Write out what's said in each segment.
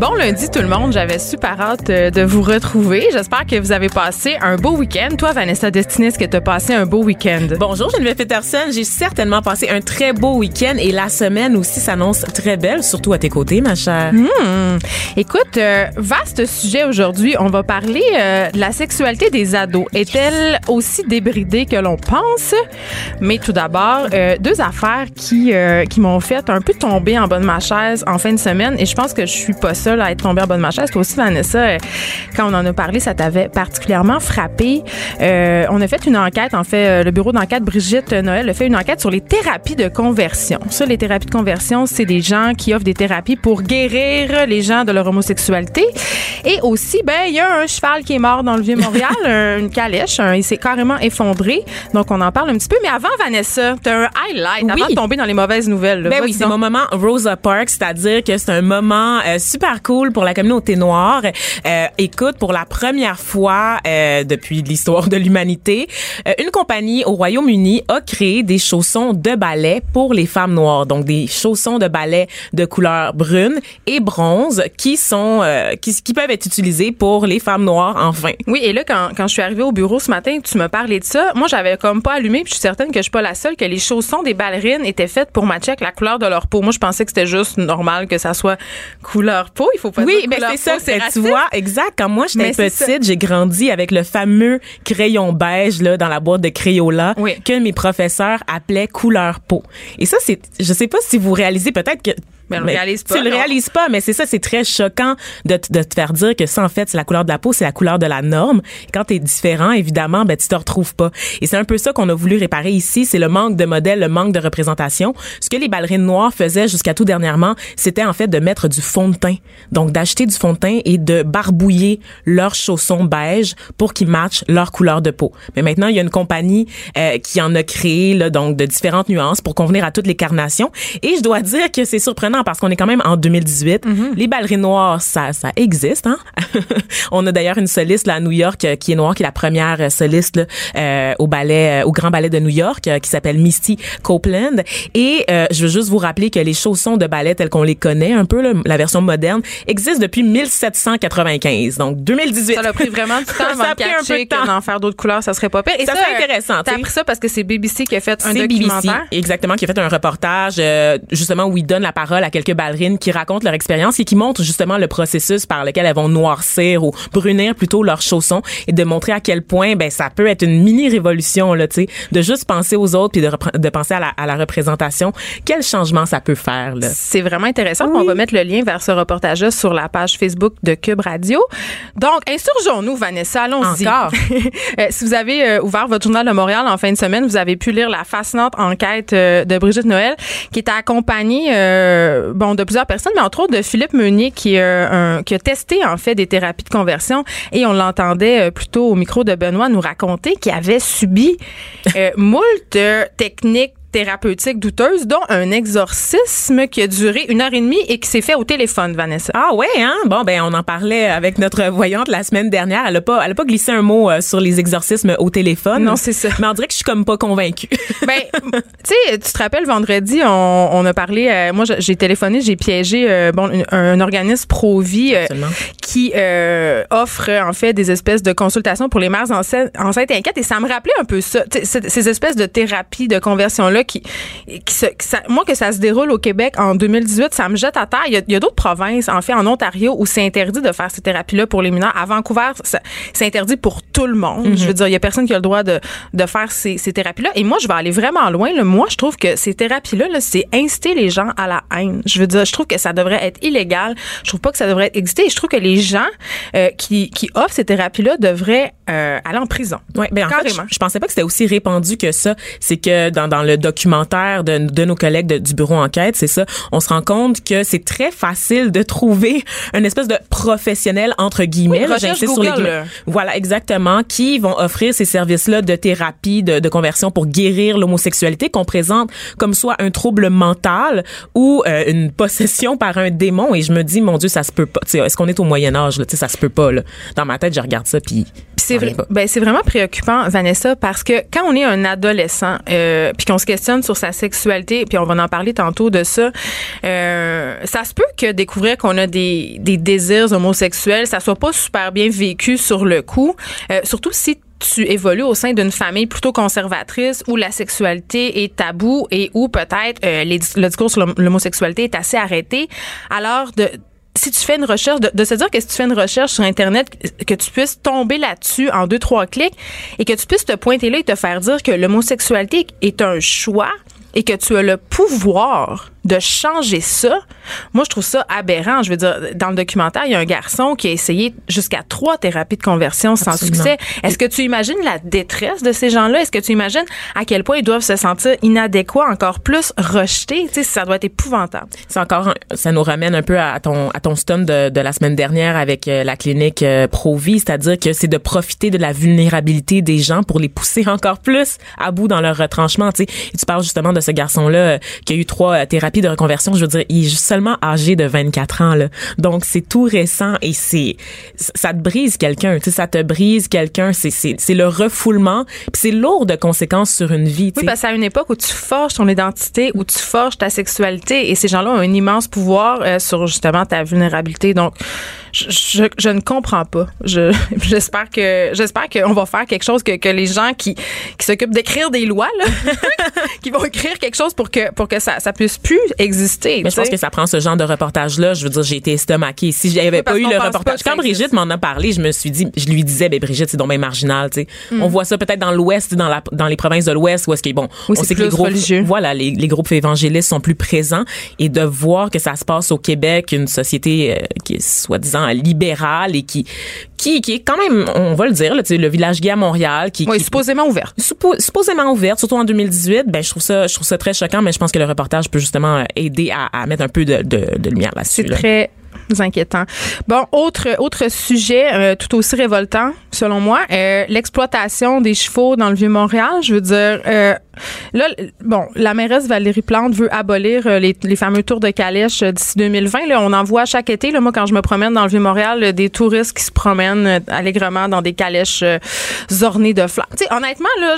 Bon lundi tout le monde, j'avais super hâte euh, de vous retrouver. J'espère que vous avez passé un beau week-end. Toi, Vanessa Destinée, est-ce que tu as passé un beau week-end? Bonjour Geneviève Peterson, j'ai certainement passé un très beau week-end et la semaine aussi s'annonce très belle, surtout à tes côtés, ma chère. Hmm. Écoute, euh, vaste sujet aujourd'hui. On va parler euh, de la sexualité des ados. Est-elle aussi débridée que l'on pense? Mais tout d'abord, euh, deux affaires qui, qui m'ont fait un peu tomber en bas de ma chaise en fin de semaine et je pense que je suis pas seule à être tombée en bas de ma chaise. Toi aussi, Vanessa, euh, quand on en a parlé, ça t'avait particulièrement frappé. Euh, on a fait une enquête, en fait, euh, le bureau d'enquête Brigitte Noël a fait une enquête sur les thérapies de conversion. Ça, les thérapies de conversion, c'est des gens qui offrent des thérapies pour guérir les gens de leur homosexualité. Et aussi, ben, il y a un cheval qui est mort dans le Vieux-Montréal, un- une calèche, un- il s'est carrément effondré. Donc, on en parle un petit peu. Mais avant, Vanessa, t'as un highlight avant Oui. de tomber dans les mauvaises nouvelles. là. Ben oui, c'est mon moment Rosa Parks, c'est-à-dire que c'est un moment euh, super cool pour la communauté noire. Euh, écoute, pour la première fois euh, depuis l'histoire de l'humanité, euh, une compagnie au Royaume-Uni a créé des chaussons de ballet pour les femmes noires, donc des chaussons de ballet de couleur brune et bronze qui sont euh, qui, qui peuvent être utilisés pour les femmes noires enfin. Oui, et là, quand, quand je suis arrivée au bureau ce matin, tu me parlais de ça. Moi, j'avais comme pas allumé, puis je suis certaine que je suis pas la seule, que les chaussons des ballerines étaient faites pour matcher avec la couleur de leur peau. Moi, je pensais que c'était juste normal que ça soit couleur peau. Il faut pas Oui, ben couleur c'est ça. c'est tu vois, exact. Quand moi j'étais Mais petite, j'ai grandi avec le fameux crayon beige là dans la boîte de Crayola Oui. que mes professeurs appelaient couleur peau. Et ça, c'est, je sais pas si vous réalisez peut-être que Mais on le réalise pas, Tu le réalises pas, mais c'est ça, c'est très choquant de, te- de te faire dire que ça, en fait, c'est la couleur de la peau, c'est la couleur de la norme. Quand t'es différent, évidemment, ben, tu te retrouves pas. Et c'est un peu ça qu'on a voulu réparer ici, c'est le manque de modèles, le manque de représentation. Ce que les ballerines noires faisaient jusqu'à tout dernièrement, c'était en fait de mettre du fond de teint. Donc, d'acheter du fond de teint et de barbouiller leurs chaussons beige pour qu'ils matchent leur couleur de peau. Mais maintenant, il y a une compagnie euh, qui en a créé, là, donc, de différentes nuances pour convenir à toutes les carnations. Et je dois dire que c'est surprenant parce qu'on est quand même en 2018. Les ballerines noires, ça, ça existe. Hein? On a d'ailleurs une soliste là, à New York euh, qui est noire, qui est la première euh, soliste là, euh, au ballet, euh, au Grand Ballet de New York, qui s'appelle Misty Copeland. Et euh, je veux juste vous rappeler que les chaussons de ballet tels qu'on les connaît, un peu là, la version moderne, existent depuis 1795. Donc 2018. Ça a pris vraiment du temps avant Ça a de pris un peu de temps. d'en faire d'autres couleurs, ça serait pas pire. Et Ça serait intéressant, T'as appris ça parce que c'est BBC qui a fait un C'est BBC, documentaire? exactement, qui a fait un reportage euh, justement où il donne la parole à quelques ballerines qui racontent leur expérience et qui montrent justement le processus par lequel elles vont noircir ou brunir plutôt leurs chaussons et de montrer à quel point ben ça peut être une mini révolution là, tu sais, de juste penser aux autres puis de, de penser à la, à la représentation. Quel changement ça peut faire là? C'est vraiment intéressant. On va mettre le lien vers ce reportage-là sur la page Facebook de Cube Radio. Donc, insurgeons-nous, Vanessa. Allons-y. Encore? Euh, si vous avez euh, ouvert votre journal de Montréal en fin de semaine, vous avez pu lire la fascinante enquête euh, de Brigitte Noël, qui est accompagnée euh, bon de plusieurs personnes, mais entre autres de Philippe Meunier, euh, qui a testé en fait des thérapies de conversion. Et on l'entendait euh, plutôt au micro de Benoît nous raconter qu'il avait subi euh, moult euh, techniques thérapeutiques douteuses, dont un exorcisme qui a duré une heure et demie et qui s'est fait au téléphone, Vanessa. Ah ouais hein? Bon ben on en parlait avec notre voyante la semaine dernière elle a pas elle a pas glissé un mot euh, sur les exorcismes au téléphone Non, c'est ça. mais on dirait que je suis comme pas convaincue Ben, tu sais, tu te rappelles vendredi, on, on a parlé. euh, moi, j'ai téléphoné, j'ai piégé euh, bon un, un organisme pro-vie euh, Absolument. qui offre en fait des espèces de consultations pour les mères enceintes, enceintes et inquiètes. Et ça me rappelait un peu ça, ces espèces de thérapies de conversion là qui, qui, se, qui ça- moi que ça se déroule au Québec en 2018, ça me jette à terre. Il y a, il y a d'autres provinces, en fait, en Ontario, où c'est interdit de faire ces thérapies-là pour les mineurs. À Vancouver, c'est interdit pour tout le monde. Je veux dire, il y a personne qui a le droit de, de faire ces, ces thérapies-là. Et moi, je vais aller vraiment loin. Là. Moi, je trouve que ces thérapies-là, là, c'est inciter les gens à la haine. Je veux dire, je trouve que ça devrait être illégal. Je trouve pas que ça devrait exister. Et je trouve que les gens euh, qui, qui offrent ces thérapies-là devraient euh, aller en prison. Ouais, ben en fait, Carrément. je, je pensais pas que c'était aussi répandu que ça. C'est que dans, dans le documentaire de, de nos collègues de- du bureau enquête, c'est ça, on se rend compte que c'est très facile de trouver une espèce de professionnel entre guillemets. Oui, j'insiste sur les guillemets. Voilà, exactement, qui vont offrir ces services-là de thérapie, de, de conversion pour guérir l'homosexualité qu'on présente comme soit un trouble mental ou euh, une possession par un démon. Et je me dis, mon Dieu, ça se peut pas. Est-ce qu'on est au Moyen Âge? Là? Ça se peut pas. Là. Dans ma tête, je regarde ça puis. C'est vrai, ben c'est vraiment préoccupant, Vanessa, parce que quand on est un adolescent, euh, puis qu'on se questionne sur sa sexualité, puis on va en parler tantôt de ça, euh, ça se peut que découvrir qu'on a des, des désirs homosexuels, ça soit pas super bien vécu sur le coup, euh, surtout si tu évolues au sein d'une famille plutôt conservatrice où la sexualité est tabou et où peut-être euh, le discours sur l'hom- l'homosexualité est assez arrêté. Alors de si tu fais une recherche, de, se dire que si tu fais une recherche sur Internet, que tu puisses tomber là-dessus en deux, trois clics et que tu puisses te pointer là et te faire dire que l'homosexualité est un choix et que tu as le pouvoir de changer ça, moi, je trouve ça aberrant. Je veux dire, dans le documentaire, il y a un garçon qui a essayé jusqu'à trois thérapies de conversion sans Absolument. succès. Est-ce que tu imagines la détresse de ces gens-là? Est-ce que tu imagines à quel point ils doivent se sentir inadéquats, encore plus rejetés? Tu sais, ça doit être épouvantable. C'est encore, un- ça nous ramène un peu à ton, à ton stun de, de la semaine dernière avec euh, la clinique euh, Provi, c'est-à-dire que c'est de profiter de la vulnérabilité des gens pour les pousser encore plus à bout dans leur retranchement. Tu sais, tu parles justement de ce garçon-là euh, qui a eu trois euh, de reconversion. Je veux dire, il est seulement âgé de 24 ans là, donc c'est tout récent et c'est, ça te brise quelqu'un. Tu sais, ça te brise quelqu'un. C'est, c'est, le refoulement. Puis c'est lourd de conséquences sur une vie. tu Oui, parce que c'est à une époque où tu forges ton identité, où tu forges ta sexualité, et ces gens-là ont un immense pouvoir euh, sur justement ta vulnérabilité. Donc, je, je, je ne comprends pas. Je j'espère que j'espère qu'on va faire quelque chose que, que les gens qui qui s'occupent d'écrire des lois là, qui vont écrire quelque chose pour que pour que ça ça puisse plus exister. Mais je pense que ça prend ce genre de reportage-là. Je veux dire, j'ai été estomaquée. Si j'avais Oui, pas eu le reportage, quand Brigitte m'en a parlé, je me suis dit, je lui disais, ben Brigitte, c'est donc bien marginal, tu sais. Mm. On voit ça peut-être dans l'Ouest, dans la, dans les provinces de l'Ouest, où est-ce que bon, Oui, on sait que les groupes, religieux. voilà, les, les groupes évangélistes sont plus présents et de voir que ça se passe au Québec, une société euh, qui est soi-disant libérale et qui, qui, qui est quand même, on va le dire, là, le village gay à Montréal, qui, oui, qui- supposément ouverte. suppo- supposément ouverte, surtout en 2018, ben je trouve ça, je trouve ça très choquant, mais je pense que le reportage peut justement euh, aider à, à mettre un peu de, de, de lumière là-dessus. C'est là. très inquiétant. Bon, autre autre sujet euh, tout aussi révoltant selon moi, euh, l'exploitation des chevaux dans le vieux Montréal. Je veux dire, euh, là, bon, la mairesse Valérie Plante veut abolir euh, les, les fameux tours de calèche euh, d'ici 2020. Là, on en voit chaque été. Là, moi, quand je me promène dans le vieux Montréal, euh, des touristes qui se promènent allègrement dans des calèches ornées de flammes. Tu sais, honnêtement, là,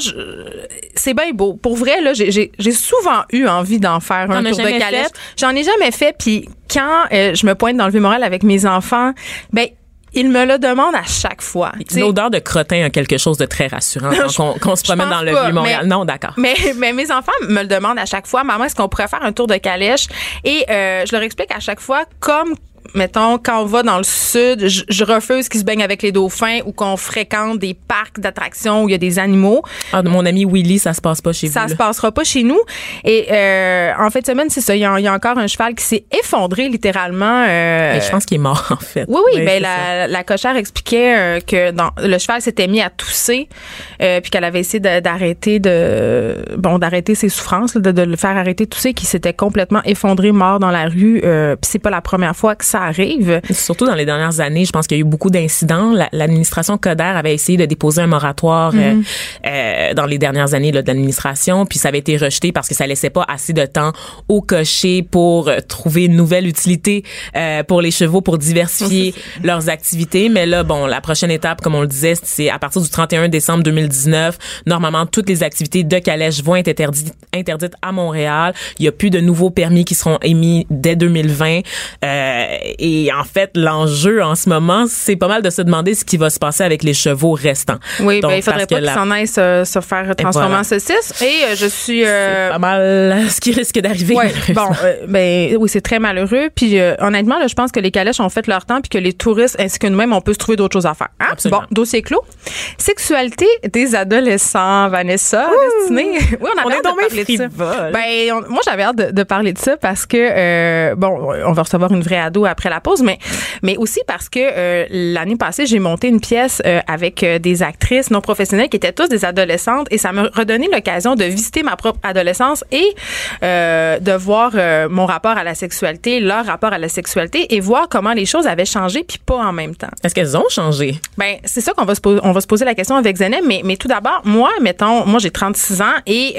c'est bien beau. Pour vrai, là, j'ai- j'ai j'ai souvent eu envie d'en faire un tour de calèche. J'en ai jamais fait. Puis quand euh, je me pointe dans le vieux Montréal avec mes enfants, ben ils me le demandent à chaque fois. L'odeur de crottin a quelque chose de très rassurant quand on, qu'on se je promène dans le vieux Montréal. mais- Non, d'accord. Mais, mais mes enfants me le demandent à chaque fois. Maman, est-ce qu'on pourrait faire un tour de calèche? Et euh, je leur explique à chaque fois comme mettons, quand on va dans le sud, je, je refuse qu'ils se baignent avec les dauphins ou qu'on fréquente des parcs d'attractions où il y a des animaux. Ah, mon ami Willy, ça se passe pas chez Ça vous. se là. passera pas chez nous. Et euh, en fin de semaine, c'est ça. Il y, a, il y a encore un cheval qui s'est effondré littéralement. euh, Mais je pense qu'il est mort, en fait. oui, oui, Ouais, ben ça. la, la cochère expliquait euh, que le cheval s'était mis à tousser, euh, puis qu'elle avait essayé d'arrêter de bon d'arrêter ses souffrances, là, de, de le faire arrêter de tousser, qu'il s'était complètement effondré, mort dans la rue. Euh, puis c'est pas la première fois que ça arrive. Surtout dans les dernières années, je pense qu'il y a eu beaucoup d'incidents. La- L'administration Coder avait essayé de déposer un moratoire euh, Mhm. euh, dans les dernières années là, de l'administration, puis ça avait été rejeté parce que ça laissait pas assez de temps au cocher pour euh, trouver une nouvelle utilité euh, pour les chevaux, pour diversifier leurs activités. Mais là, bon, la prochaine étape, comme on le disait, c'est à partir du 31 décembre 2019. Normalement, toutes les activités de calèche vont être interdites, interdites à Montréal. Il y a plus de nouveaux permis qui seront émis dès 2020. Euh, et en fait, l'enjeu en ce moment, c'est pas mal de se demander ce qui va se passer avec les chevaux restants. Oui, Donc, ben, il faudrait pas que qu'ils la- s'en aillent se, se faire transformer voilà. en saucisse. Et euh, je suis... euh, pas mal ce qui risque d'arriver. Ouais, bon, euh, ben oui, c'est très malheureux. Puis euh, honnêtement, là, je pense que les calèches ont fait leur temps, puis que les touristes ainsi que nous-mêmes, on peut se trouver d'autres choses à faire. Hein? Bon, dossier clos. Sexualité des adolescents, Vanessa, destinée. Oui, on, avait On hâte donc de parler de ça. Ben, on- moi, j'avais hâte de, de parler de ça parce que bon, on va recevoir une vraie ado après la pause, mais mais aussi parce que euh, l'année passée, j'ai monté une pièce euh, avec euh, des actrices non professionnelles qui étaient tous des adolescentes et ça m'a redonné l'occasion de visiter ma propre adolescence et euh, de voir mon rapport à la sexualité, leur rapport à la sexualité et voir comment les choses avaient changé puis pas en même temps. Est-ce qu'elles ont changé? Ben, c'est ça qu'on va se poser, on va se poser la question avec Zeynep, mais, mais tout d'abord, moi, mettons, moi j'ai 36 ans et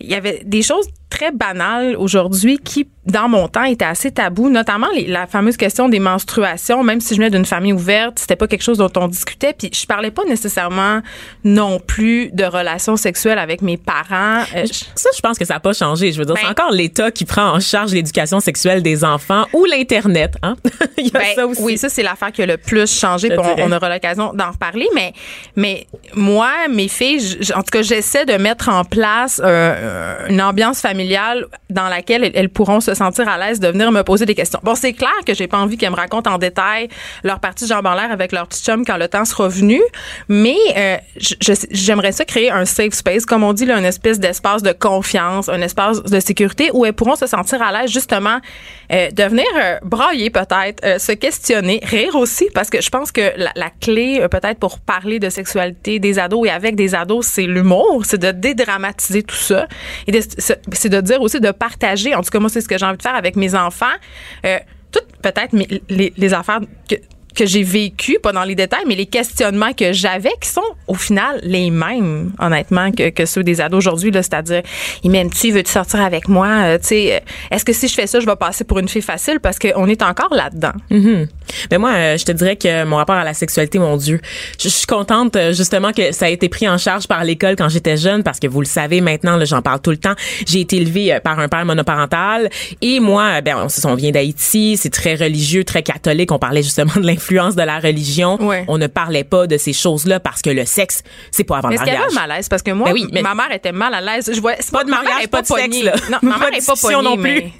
il y avait des choses très banales aujourd'hui qui, dans mon temps, étaient assez tabous, notamment les- la fameuse question des menstruations, même si je venais d'une famille ouverte, c'était pas quelque chose dont on discutait, puis je parlais pas nécessairement non plus de relations sexuelles avec mes parents. Euh, Ça, je pense que ça n'a pas changé. Je veux dire, Ben- c'est encore l'État qui prend en charge l'éducation sexuelle des enfants ou l'Internet. Hein? Il y a Ben, ça aussi. Oui, ça, c'est l'affaire qui a le plus changé. Puis on, aura l'occasion d'en reparler. Mais, mais moi, mes filles, en tout cas, j'essaie de mettre en place euh, une ambiance familiale dans laquelle elles, pourront se sentir à l'aise de venir me poser des questions. Bon, c'est clair que j'ai pas envie qu'elles me racontent en détail leur partie de jambes en l'air avec leur petit chum quand le temps sera venu. Mais euh, j'aimerais ça créer un safe space, comme on dit, là, une espèce d'espace de confiance, un espace de sécurité où elles pourront se sentir à l'aise justement euh, de venir euh, brailler peut-être, euh, se questionner, rire aussi, parce que je pense que la, la clé euh, peut-être pour parler de sexualité des ados et avec des ados, c'est l'humour, c'est de dédramatiser tout ça et c'est de dire aussi de partager. En tout cas, moi, c'est ce que j'ai envie de faire avec mes enfants. Euh, toutes peut-être les, affaires que que j'ai vécues, pas dans les détails, mais les questionnements que j'avais qui sont au final les mêmes, honnêtement, que, que ceux des ados aujourd'hui, c'est-à-dire, il m'aime-tu, veux-tu sortir avec moi, Euh, euh, est-ce que si je fais ça, je vais passer pour une fille facile? Parce qu'on est encore là-dedans. Mhm. Mais moi, euh, je te dirais que mon rapport à la sexualité, mon Dieu, je, je suis contente euh, justement que ça a été pris en charge par l'école quand j'étais jeune, parce que vous le savez maintenant, j'en parle tout le temps. J'ai été élevée euh, par un père monoparental et moi, ben, on, on vient d'Haïti, c'est très religieux, très catholique. On parlait justement de l'influence de la religion. Ouais. On ne parlait pas de ces choses-là parce que le sexe, c'est pas avant Mais le mariage. un malaise? Parce que moi, Ben oui, mais- ma mère était mal à l'aise. Je vois, c'est Pas de ma mère mariage, pas de sexe, là. Non, ma Pas mère de est pas pognée, non plus. mais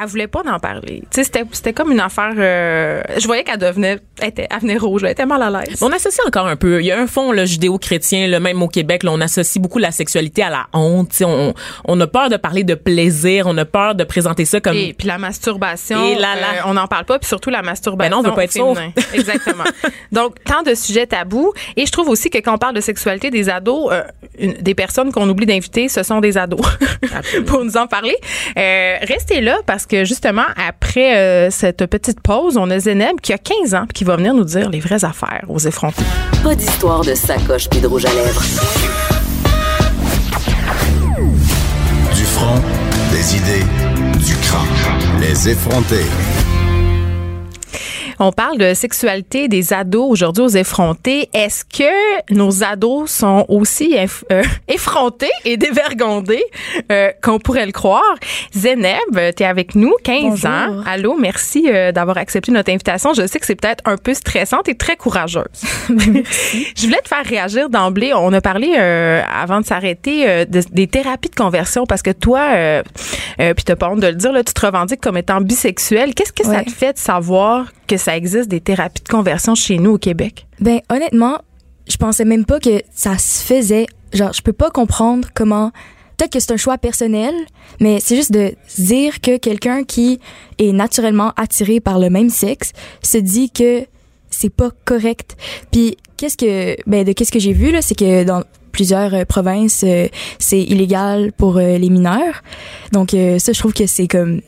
elle voulait pas en parler. Tu sais, c'était, c'était comme une affaire, euh, je voyais qu'elle devenait, elle, était, elle venait rouge, elle était mal à l'aise. On associe encore un peu. Il y a un fond là, judéo-chrétien, le même au Québec, là, on associe beaucoup la sexualité à la honte. On, on a peur de parler de plaisir, on a peur de présenter ça comme. Et puis la masturbation, Et là. euh, on n'en parle pas, puis surtout la masturbation. Ben non, on veut pas être féminin. Exactement. Donc, tant de sujets tabous. Et je trouve aussi que quand on parle de sexualité des ados, euh, une- des personnes qu'on oublie d'inviter, ce sont des ados pour nous en parler. Euh, restez là parce que justement, après cette petite pause, on a Qui a 15 ans puis qui va venir nous dire les vraies affaires aux effrontés. Pas d'histoire de sacoche puis de rouge à lèvres. Du front, des idées, du crâne. Les effrontés. On parle de sexualité des ados aujourd'hui aux effrontés. Est-ce que nos ados sont aussi eff- euh, effrontés et dévergondés? Euh, qu'on pourrait le croire? Zéneb, tu es avec nous, 15 Bonjour. ans. Allô, merci euh, d'avoir accepté notre invitation. Je sais que c'est peut-être un peu stressante et très courageuse. Je voulais te faire réagir d'emblée. On a parlé euh, avant de s'arrêter euh, de- des thérapies de conversion parce que toi, puis t'as pas honte de le dire, là, tu te revendiques comme étant bisexuel. Qu'est-ce que ça te fait de savoir que ça existe des thérapies de conversion chez nous au Québec? Ben honnêtement, je pensais même pas que ça se faisait. Genre, je peux pas comprendre comment. Peut-être que c'est un choix personnel, mais c'est juste de dire que quelqu'un qui est naturellement attiré par le même sexe se dit que c'est pas correct. Puis qu'est-ce que ben de qu'est-ce que j'ai vu là, c'est que dans plusieurs euh, provinces euh, c'est illégal pour euh, les mineurs. Donc ça je trouve que c'est comme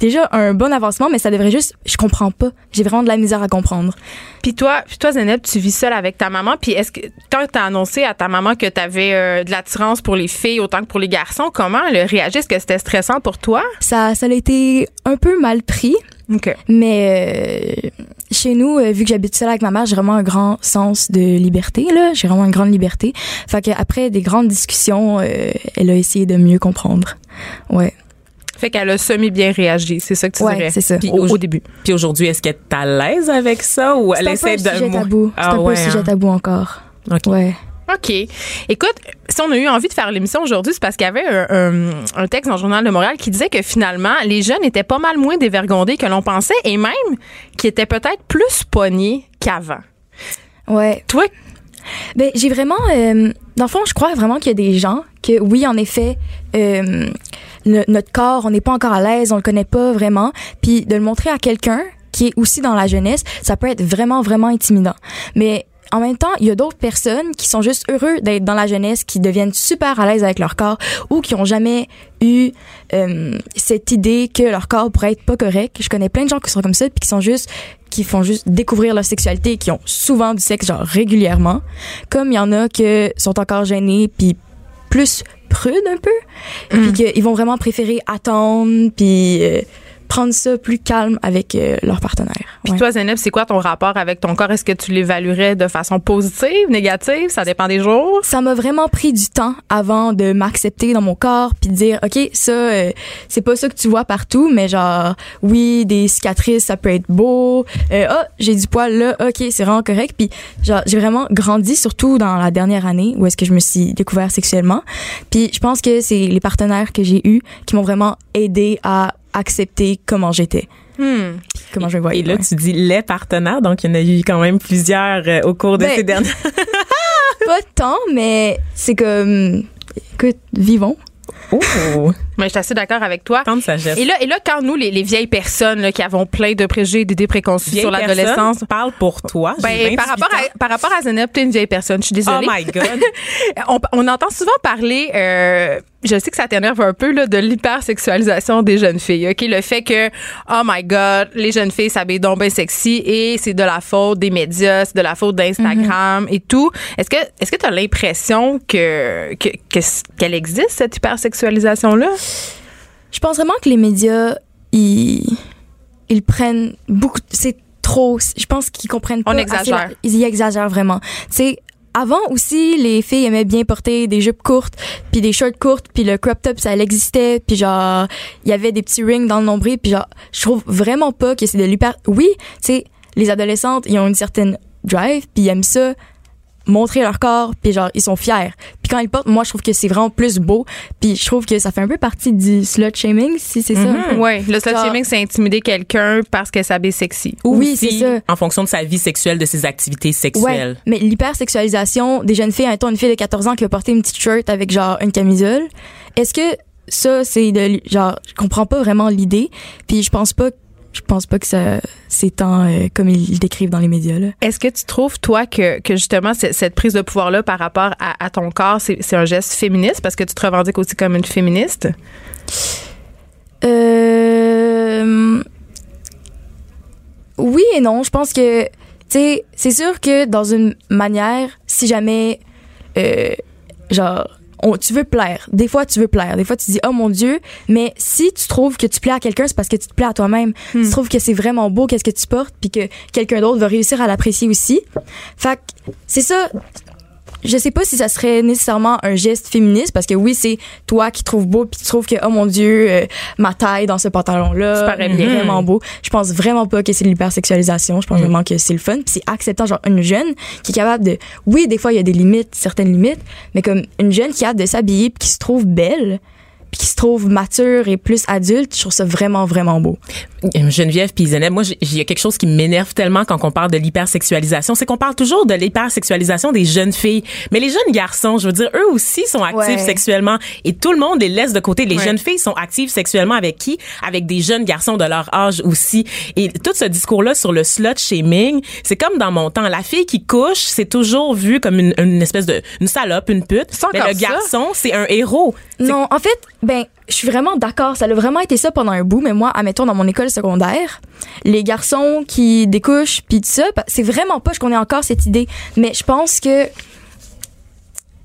déjà un bon avancement mais ça devrait juste je comprends pas. J'ai vraiment de la misère à comprendre. Puis toi, puis toi, Zénep, tu vis seule avec ta maman. Puis est-ce que quand t'as annoncé à ta maman que t'avais euh, de l'attirance pour les filles autant que pour les garçons, comment elle a réagi? Est-ce que c'était stressant pour toi? Ça ça a été un peu mal pris. OK. Mais euh, chez nous, euh, vu que j'habite seule avec ma mère, j'ai vraiment un grand sens de liberté. là. J'ai vraiment une grande liberté. Fait qu'après des grandes discussions, euh, elle a essayé de mieux comprendre. Ouais. Fait qu'elle a semi-bien réagi, c'est ça que tu Ouais, dirais. c'est ça. Puis au, au début. Puis aujourd'hui, est-ce qu'elle est à l'aise avec ça ou elle C'est un essaie peu un de sujet tabou. C'est Ah un peu un sujet tabou encore. OK. Ouais. OK. Écoute, si on a eu envie de faire l'émission aujourd'hui, c'est parce qu'il y avait un, un- un texte dans le Journal de Montréal qui disait que finalement, les jeunes étaient pas mal moins dévergondés que l'on pensait et même qu'ils étaient peut-être plus pognés qu'avant. Ouais. Toi, Ben, j'ai vraiment. euh, dans le fond, je crois vraiment qu'il y a des gens que, oui, en effet, euh, notre corps, on n'est pas encore à l'aise, on le connaît pas vraiment. Puis de le montrer à quelqu'un qui est aussi dans la jeunesse, ça peut être vraiment, vraiment intimidant. Mais en même temps, il y a d'autres personnes qui sont juste heureux d'être dans la jeunesse, qui deviennent super à l'aise avec leur corps ou qui ont jamais eu euh, cette idée que leur corps pourrait être pas correct. Je connais plein de gens qui sont comme ça puis qui sont juste qui font juste découvrir leur sexualité, qui ont souvent du sexe genre régulièrement, comme il y en a que sont encore gênés puis plus prudes un peu, puis qu'ils vont vraiment préférer attendre puis euh, prendre ça plus calme avec euh, leur partenaire. puis Ouais. toi, Zeynep, c'est quoi ton rapport avec ton corps? Est-ce que tu l'évaluerais de façon positive, négative? Ça dépend des jours? ça m'a vraiment pris du temps avant de m'accepter dans mon corps puis de dire ok ça euh, c'est pas ça que tu vois partout mais genre oui des cicatrices ça peut être beau euh, ah j'ai du poil là ok c'est vraiment correct puis genre j'ai vraiment grandi surtout dans la dernière année où est-ce que je me suis découvert sexuellement puis je pense que c'est les partenaires que j'ai eus qui m'ont vraiment aidé à accepter comment j'étais Hmm. comment je me voyais Et là, ouais. tu dis les partenaires, donc il y en a eu quand même plusieurs euh, au cours de Ben, ces dernières. pas tant mais c'est comme écoute vivons Oh, Mais je suis assez d'accord avec toi. tant de sagesse. Et là, et là, quand nous, les, les vieilles personnes là, qui avons plein de préjugés, d'idées préconçues sur l'adolescence, parle pour toi. ben, 28 par rapport à par rapport à Zeynep, t'es une vieille personne. Je suis Oh désolée. my God. on, on entend souvent parler, euh, je sais que ça t'énerve un peu, là, de l'hypersexualisation des jeunes filles. Ok, le fait que, oh my God, les jeunes filles s'habillent donc bien sexy et c'est de la faute des médias, c'est de la faute d'Instagram et tout. Est-ce que est-ce que t'as l'impression que que que- qu'elle existe cette hypersexualisation là? Je pense vraiment que les médias, ils, ils prennent beaucoup. C'est trop. Je pense qu'ils comprennent pas. On exagère. ils y exagèrent vraiment. Tu sais, avant aussi, les filles aimaient bien porter des jupes courtes, puis des shorts courtes, puis le crop top, ça existait, puis genre, il y avait des petits rings dans le nombril, puis genre, je trouve vraiment pas que c'est de l'hyper. Oui, tu sais, les adolescentes, ils ont une certaine drive, puis ils aiment ça montrer leur corps puis genre ils sont fiers puis quand ils portent moi je trouve que c'est vraiment plus beau puis je trouve que ça fait un peu partie du slut shaming si c'est ça un peu. Ouais, le slut Genre- shaming, c'est intimider quelqu'un parce qu'elle s'habille sexy. Ou Oui, c'est ça. En fonction de sa vie sexuelle, de ses activités sexuelles. Ouais, mais l'hypersexualisation des jeunes filles, mettons une fille de 14 ans qui va porter une petite shirt avec genre une camisole, est-ce que ça c'est de genre je comprends pas vraiment l'idée, puis je pense pas je pense pas que ça c'est tant euh, comme ils le décrivent dans les médias. Est-ce que tu trouves, toi, que, que justement, cette prise de pouvoir-là par rapport à, à ton corps, c'est c'est un geste féministe? Parce que tu te revendiques aussi comme une féministe? Euh, oui et non, je pense que tu sais, c'est sûr que dans une manière, si jamais euh, genre on- tu veux plaire, des fois tu veux plaire, des fois tu dis oh mon dieu, mais si tu trouves que tu plais à quelqu'un, c'est parce que tu te plais à toi-même. Tu trouves que c'est vraiment beau qu'est-ce que tu portes puis que quelqu'un d'autre va réussir à l'apprécier aussi. Fait que c'est ça je sais pas si ça serait nécessairement un geste féministe parce que oui c'est toi qui trouves beau puis tu trouves que oh mon dieu euh, ma taille dans ce pantalon là il est bien. vraiment beau. Je pense vraiment pas que c'est de l'hypersexualisation. Je pense vraiment que c'est le fun. Puis c'est acceptant genre une jeune qui est capable de oui des fois il y a des limites certaines limites mais comme une jeune qui a de s'habiller puis qui se trouve belle puis qui se trouve mature et plus adulte je trouve ça vraiment vraiment beau Euh, Geneviève puis Zeneb, moi, j'ai- il y a quelque chose qui m'énerve tellement quand on parle de l'hypersexualisation, c'est qu'on parle toujours de l'hypersexualisation des jeunes filles. Mais les jeunes garçons, je veux dire, eux aussi sont actifs Ouais. sexuellement et tout le monde les laisse de côté. Les Ouais. jeunes filles sont actives sexuellement avec qui? Avec des jeunes garçons de leur âge aussi. Et tout ce discours-là sur le slut shaming, c'est comme dans mon temps. La fille qui couche, c'est toujours vu comme une, une espèce de, une salope, une pute. Mais le garçon, c'est un héros. Non, en fait, ben, je suis vraiment d'accord. Ça a vraiment été ça pendant un bout, mais moi, admettons, dans mon école secondaire, les garçons qui découchent, puis tout ça, bah, c'est vraiment pas qu'on ait encore cette idée. Mais je pense que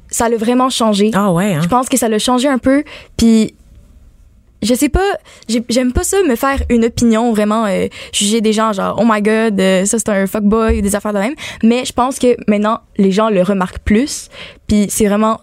ça l'a vraiment changé. Ah ouais, hein? Je pense que ça l'a changé un peu, puis je sais pas, j'ai- j'aime pas ça me faire une opinion vraiment euh, juger des gens genre oh my god euh, ça c'est un fuckboy ou des affaires de même mais je pense que maintenant les gens le remarquent plus puis c'est vraiment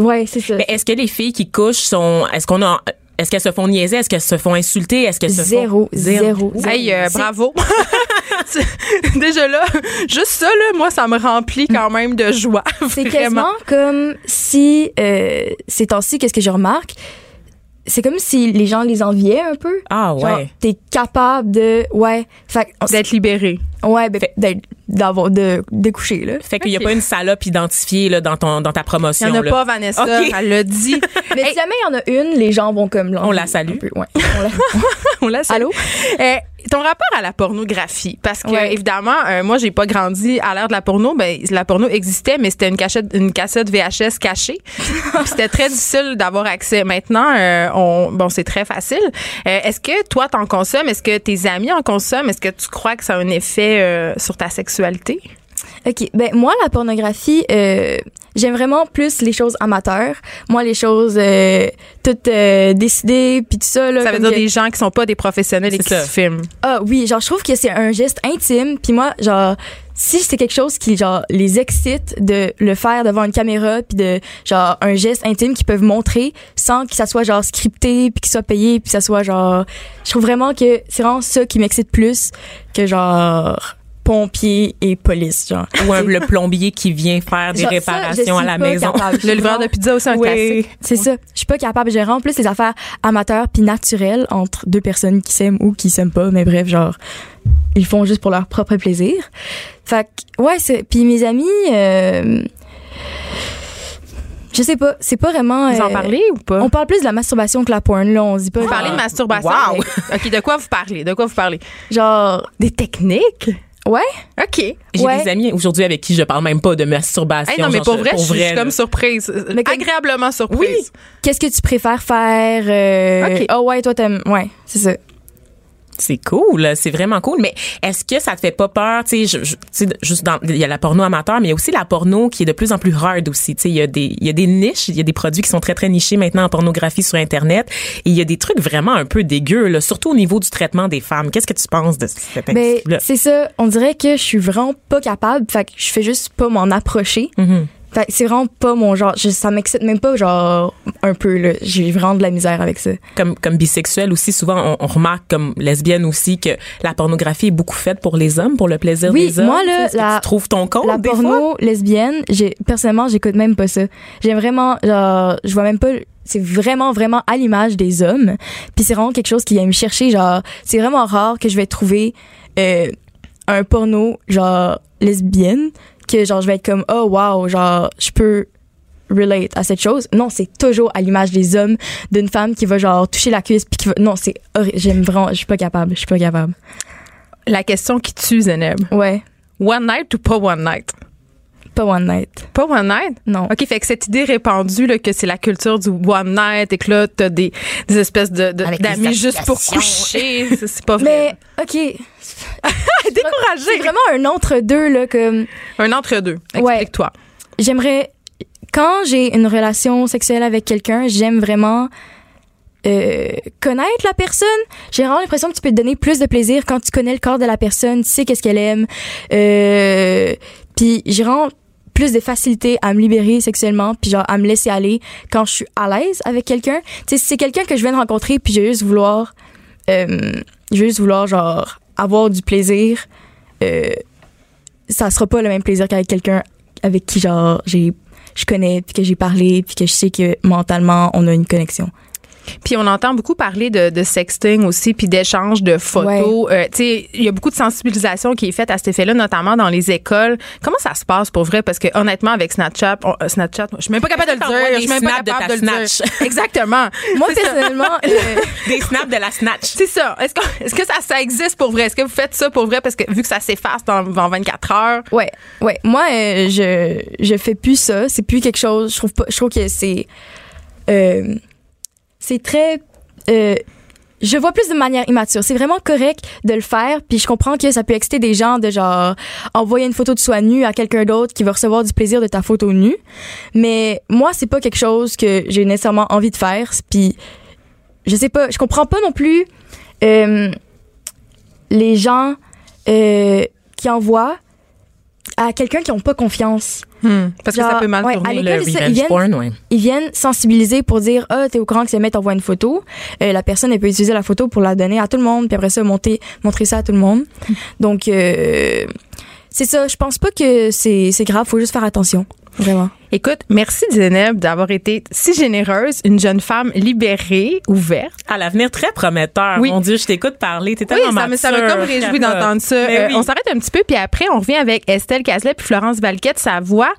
ouais c'est ça Mais est-ce que les filles qui couchent sont, est-ce qu'on a, est-ce qu'elles se font niaiser, est-ce qu'elles se font insulter, est-ce qu'elles se Zéro, font zéro, zéro. Hey, euh, bravo. Déjà là, juste ça, là, moi, ça me remplit quand même de joie. C'est quasiment comme si, euh, ces temps-ci, qu'est-ce que je remarque? C'est comme si les gens les enviaient un peu. Ah Genre, ouais. t'es capable de, ouais, fait, que- D'être libéré. ouais, ben, d'être, d'avoir, de, de coucher, là. Fait qu'il y a pas une salope identifiée là, dans ton dans ta Il promotion. n'y en a là. pas, Vanessa. Ok. Elle l'a dit. Mais si jamais il y en a une, les gens vont comme On la salue. un peu, ouais. On la- On la salue. Allô? Euh, ton rapport à la pornographie, parce que Ouais. évidemment, euh, moi j'ai pas grandi à l'ère de la porno, ben la porno existait, mais c'était une cachette, une cassette VHS cachée. C'était très difficile d'avoir accès. Maintenant, euh, on, bon c'est très facile. Euh, Est-ce que toi t'en consommes? Est-ce que tes amis en consomment? Est-ce que tu crois que ça a un effet euh, sur ta sexualité? OK. Ben, moi, la pornographie, euh, j'aime vraiment plus les choses amateurs. Moi, les choses euh, toutes euh, décidées, puis tout ça. Là, Ça veut dire que- des gens qui sont pas des professionnels et qui ça. se filment. Ah oui, genre, je trouve que c'est un geste intime. Puis moi, genre, si c'est quelque chose qui, genre, les excite de le faire devant une caméra, puis de, genre, un geste intime qu'ils peuvent montrer sans que ça soit, genre, scripté, puis qu'il soit payé, puis ça soit, genre... Je trouve vraiment que c'est vraiment ça qui m'excite plus que, genre, pompier et police, genre. Ou un- le plombier qui vient faire des Genre, ça, je réparations à la maison. capable. Le livreur de pizza aussi un Oui. classique. C'est ça. Je suis pas capable. J'ai vraiment plus les affaires amateurs puis naturelles entre deux personnes qui s'aiment ou qui s'aiment pas. Mais bref, genre, ils font juste pour leur propre plaisir. Fait que, ouais, c'est, puis mes amis, euh, je sais pas, c'est pas vraiment. Vous en euh, parlez ou pas? On parle plus de la masturbation que la porn, là. On se dit pas. Vous genre, parlez de masturbation. Wow. OK, de quoi vous parlez? De quoi vous parlez? Genre, Des techniques? Ouais? OK. J'ai Ouais. des amis aujourd'hui avec qui je parle même pas de masturbation. Hey, non, mais pour vrai, je suis comme surprise. Mais Agréablement surprise. Qu'est-ce que tu préfères faire? euh, Ok. Oh ouais, toi t'aimes. Ouais, c'est ça. C'est cool, c'est vraiment cool. Mais est-ce que ça te fait pas peur, tu sais, juste dans, il y a la porno amateur, mais il y a aussi la porno qui est de plus en plus hard aussi. Tu sais, il y a des, il y a des niches, il y a des produits qui sont très très nichés maintenant en pornographie sur Internet, et il y a des trucs vraiment un peu dégueux, là, surtout au niveau du traitement des femmes. Qu'est-ce que tu penses de cet Ben, industrie-là? c'est ça. On dirait que je suis vraiment pas capable. Fait que je fais juste pas m'en approcher. Mhm. Que c'est vraiment pas mon genre. Je- ça m'excite même pas, genre, un peu, là. J'ai vraiment de la misère avec ça. Comme comme bisexuel aussi, souvent on, on remarque comme lesbienne aussi que la pornographie est beaucoup faite pour les hommes, pour le plaisir Oui, des hommes. moi, là, la- tu trouves ton compte la des porno fois? lesbienne, j'ai, personnellement, j'écoute même pas ça. J'aime vraiment, genre, je vois même pas, c'est vraiment, vraiment à l'image des hommes. Puis c'est vraiment quelque chose qui vient me chercher, genre, c'est vraiment rare que je vais trouver, euh, un porno, genre, lesbienne, que, genre, je vais être comme, oh, wow, genre, je peux relate à cette chose. Non, c'est toujours à l'image des hommes d'une femme qui va, genre, toucher la cuisse puis qui va, non, c'est horrible. J'aime vraiment, je suis pas capable, je suis pas capable. La question qui tue, Zeneb. Ouais. One night ou pas one night? Pas one night. Pas one night? Non. OK, fait que cette idée répandue là, que c'est la culture du one night et que là, t'as des, des espèces de, d'amis juste pour coucher, c'est, c'est pas vrai. Mais, OK. C'est découragé. vraiment un entre-deux, là, comme Un entre-deux. Ouais. Explique-toi. j'aimerais. Quand j'ai une relation sexuelle avec quelqu'un, j'aime vraiment euh, connaître la personne. J'ai vraiment l'impression que tu peux te donner plus de plaisir quand tu connais le corps de la personne, tu sais qu'est-ce qu'elle aime. Euh, puis j'ai vraiment plus de facilité à me libérer sexuellement puis genre à me laisser aller quand je suis à l'aise avec quelqu'un. Tu sais, si c'est quelqu'un que je viens de rencontrer puis j'ai juste vouloir euh, je vais juste vouloir genre avoir du plaisir euh, ça sera pas le même plaisir qu'avec quelqu'un avec qui genre j'ai je connais puis que j'ai parlé puis que je sais que mentalement on a une connexion. Puis on entend beaucoup parler de, de sexting aussi, puis d'échange de photos. Euh, tu sais, il y a beaucoup de sensibilisation qui est faite à cet effet-là, notamment dans les écoles. Comment ça se passe pour vrai? Parce que honnêtement, avec Snapchat, on- euh, Snapchat, je suis même pas capable de le dire. Je suis même pas de capable ta de, le dire. Exactement. Moi personnellement euh, Des snaps de la snatch. C'est ça. Est-ce que, est-ce que ça, ça existe pour vrai? Est-ce que vous faites ça pour vrai? Parce que vu que ça s'efface dans, dans 24 heures. Ouais, ouais. Moi, euh, je je fais plus ça. C'est plus quelque chose. Je trouve pas. Je trouve que c'est euh, c'est très. euh, je vois plus de manière immature. C'est vraiment correct de le faire, puis je comprends que ça peut exciter des gens de genre envoyer une photo de soi nue à quelqu'un d'autre qui va recevoir du plaisir de ta photo nue. Mais moi, c'est pas quelque chose que j'ai nécessairement envie de faire. Puis je sais pas, je comprends pas non plus euh, les gens euh, qui envoient à quelqu'un qui n'ont pas confiance. Hmm. Parce que ça peut mal ouais, tourner. à Le c'est ça, ils viennent- porn, ouais. Ils viennent sensibiliser pour dire ah t'es au courant que si jamais t'envoies une photo, euh, la personne elle peut utiliser la photo pour la donner à tout le monde puis après ça monter montrer ça à tout le monde. Donc euh, c'est ça, je pense pas que c'est c'est grave, faut juste faire attention, vraiment. Écoute, merci Zeneb d'avoir été si généreuse, une jeune femme libérée, ouverte. À l'avenir très prometteur. Oui. Mon Dieu, je t'écoute parler. T'es Oui, tellement ça me, ça m'a comme réjoui d'entendre ça. Euh, oui. On s'arrête un petit peu, puis après, on revient avec Estelle Cazelet puis Florence Valquette, sa voix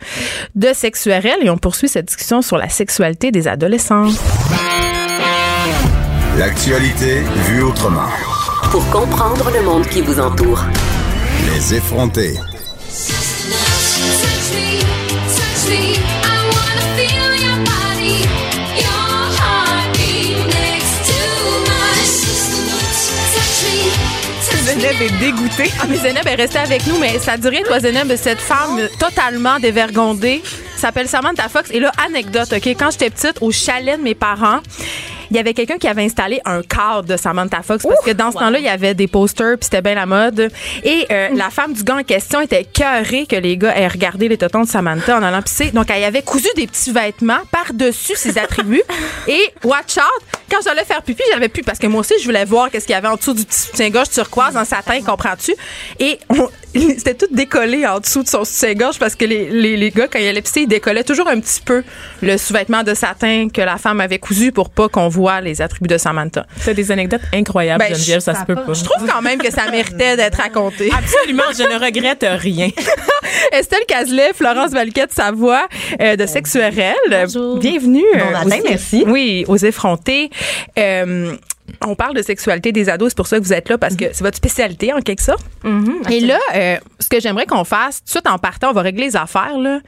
de sexuelle, et on poursuit cette discussion sur la sexualité des adolescents. L'actualité vue autrement. Pour comprendre le monde qui vous entoure. Les effrontés. Zeneb est dégoûtée. Ah, mais est restée avec nous, mais ça dirait, toi, Zeneb, cette femme totalement dévergondée s'appelle Samantha Fox. Et là, anecdote, OK? Quand j'étais petite, au chalet de mes parents, il y avait quelqu'un qui avait installé un cadre de Samantha Fox parce que dans ce temps-là, il y avait des posters puis c'était bien la mode. Et euh, la femme du gars en question était cœurée que les gars aient regardé les totons de Samantha en allant pisser. Donc, elle avait cousu des petits vêtements par-dessus ses attributs. Et watch out, quand j'allais faire pipi, j'avais plus parce que moi aussi, je voulais voir qu'est-ce qu'il y avait en dessous du petit soutien-gorge turquoise en satin, comprends-tu? Et on- c'était tout décollé en dessous de son soutien-gorge parce que les, les, les gars, quand ils allaient pisser, ils décollaient toujours un petit peu le sous-vêtement de satin que la femme avait cousu pour pas qu'on voit les attributs de Samantha. T'as des anecdotes incroyables, Ben, Geneviève, je- ça se peut pas. Je trouve quand même que ça méritait d'être raconté. Absolument, je ne regrette rien. Estelle Cazelet, Florence Valquette, sa voix euh, de sexuelle. Bonjour. Bienvenue. Bon euh, matin, aussi. merci. Oui, aux effrontés. Euh, on parle de sexualité des ados, c'est pour ça que vous êtes là, parce que c'est votre spécialité en quelque sorte. Et là, euh, ce que j'aimerais qu'on fasse, tout de suite en partant, on va régler les affaires. là.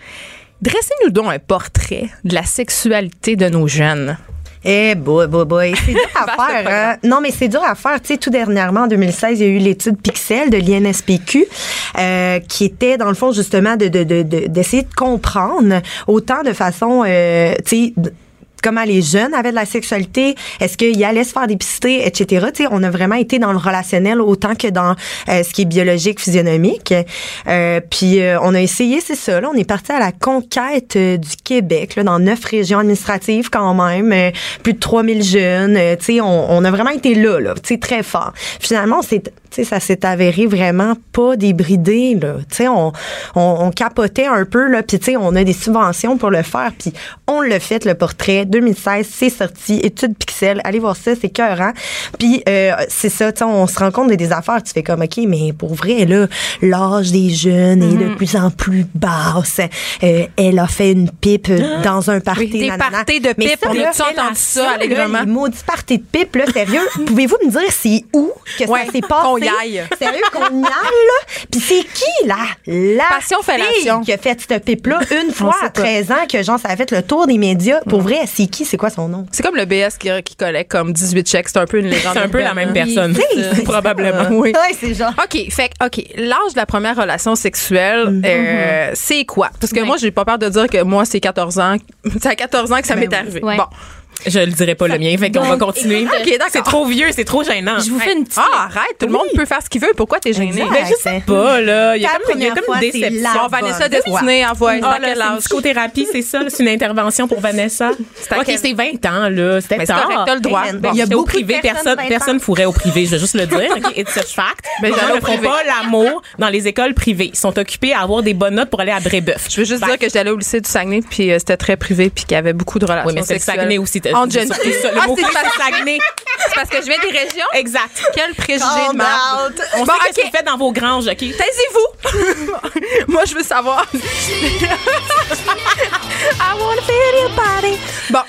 Dressez-nous donc un portrait de la sexualité de nos jeunes. Eh boy, boy, boy. C'est dur à faire. hein. Non, mais c'est dur à faire. Tu sais, tout dernièrement, en 2016, il y a eu l'étude Pixel de l'INSPQ euh, qui était, dans le fond, justement, de, de, de, de- d'essayer de comprendre autant de façon, euh, tu sais, comment les jeunes avaient de la sexualité, est-ce qu'ils allaient se faire dépister, etc. On a vraiment été dans le relationnel autant que dans euh, ce qui est biologique, physionomique. Euh, puis euh, on a essayé, c'est ça, là, on est parti à la conquête euh, du Québec, là, dans neuf régions administratives quand même, euh, plus de 3000 jeunes. on, on a vraiment été là, là, tu sais, très fort. Finalement, ça s'est avéré vraiment pas débridé, là. On, on, on capotait un peu, là, puis on a des subventions pour le faire, puis on l'a fait, le portrait. 2016, c'est sorti, étude Pixel. Allez voir ça, c'est cœurant. Puis euh, c'est ça, on se rend compte de des affaires, tu fais comme, OK, mais pour vrai, là, l'âge des jeunes est de plus en plus basse. Euh, elle a fait une pipe euh, dans un party. Oui, des nanana. de Mais pipe, ça, on là, a-tu entendu ça, là, allègrement? Parties de pipe, là, sérieux, pouvez-vous me dire c'est où que Ouais, ça s'est passé? qu'on y aille. Sérieux, qu'on y aille, là? Puis c'est qui, là? La Passion fille qui a fait cette pipe-là une fois à pas. 13 ans, que genre, ça a fait le tour des médias? Pour vrai, c'est qui? C'est quoi son nom? C'est comme le BS qui, qui collecte comme 18 chèques. C'est un peu une légende. C'est un peu la même personne, c'est- probablement. Oui. Ouais, c'est genre. OK, fait que, OK, l'âge de la première relation sexuelle, euh, c'est quoi? Parce que moi, j'ai pas peur de dire que moi, c'est 14 ans. C'est à 14 ans que ça m'est arrivé. Ouais. Bon. Je le dirais pas le mien, fait qu'on va continuer. OK, d'accord. C'est trop vieux, c'est trop gênant. Je vous fais une petite. Ah, arrête, tout le monde peut faire ce qu'il veut. Pourquoi t'es gênée? Mais je sais pas, là. Il y a comme, il y a comme une déception. la Vanessa bonne. Destinée, envoie. Ah, âge? psychothérapie, c'est ça? C'est une intervention pour Vanessa? OK, c'est 20 ans, là. C'était tard. t'as le droit. Ben, il y a beaucoup de privé, personne, 20 ans. personne fourrait au privé, je vais juste le dire. OK, it's a fact. Mais Les j'allais gens au ne font pas l'amour dans les écoles privées. Ils sont occupés à avoir des bonnes notes pour aller à Brébeuf. Je veux juste dire que j'étais allée au lycée du Saguenay, puis euh, c'était très privé, puis qu'il y avait beaucoup de relations Oui, mais c'est le. Saguenay aussi. T'as- Entre c'est jeunes ça, filles. c'est ça. Le Ah, c'est parce- Saguenay. C'est parce que je viens des régions. Exact. Quel préjugé de out. On Bon, sait qu'est-ce OK. que vous faites dans vos granges, OK? Taisez-vous! Moi, je veux savoir. I wanna feel your body. Bon.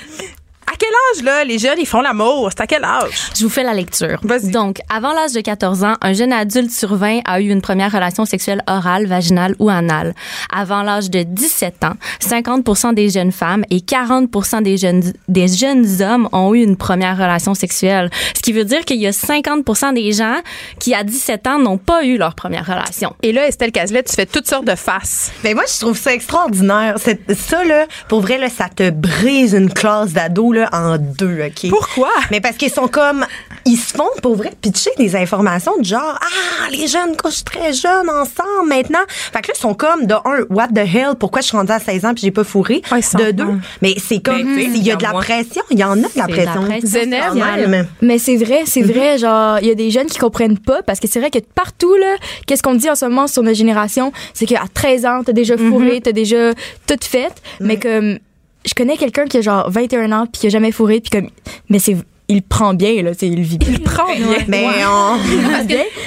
À quel âge, là, les jeunes, ils font l'amour? C'est à quel âge? Je vous fais la lecture. Vas-y. Donc, avant l'âge de 14 ans, un jeune adulte sur 20 a eu une première relation sexuelle orale, vaginale ou anale. Avant l'âge de 17 ans, 50 des jeunes femmes et 40 des jeunes, des jeunes hommes ont eu une première relation sexuelle. Ce qui veut dire qu'il y a 50 des gens qui, à 17 ans, n'ont pas eu leur première relation. Et là, Estelle Cazelet, tu fais toutes sortes de faces. Ben moi, je trouve ça extraordinaire. C'est- Ça, là, pour vrai, là, ça te brise une classe d'ados là, en deux, OK? Pourquoi? Mais parce qu'ils sont comme ils se font pour vrai pitcher des informations du genre ah les jeunes couchent très jeunes ensemble maintenant. Fait que là ils sont comme de un what the hell pourquoi je suis rendue à 16 ans puis j'ai pas fourré? Ouais, de deux, mais c'est comme Ben, il y a de la moi- pression, il y en a de la C'est de la pression. pression. Zeneb, Quand même. Mais c'est vrai, c'est vrai, genre, il y a des jeunes qui comprennent pas parce que c'est vrai que partout, là, qu'est-ce qu'on dit en ce moment sur notre génération, c'est qu'à 13 ans, t'as déjà fourré, t'as déjà tout fait. Mais comme, je connais quelqu'un qui a genre 21 ans puis qui a jamais fourré puis comme, mais c'est, il prend bien, là, tu sais, il vit bien. Il prend bien. Mais on,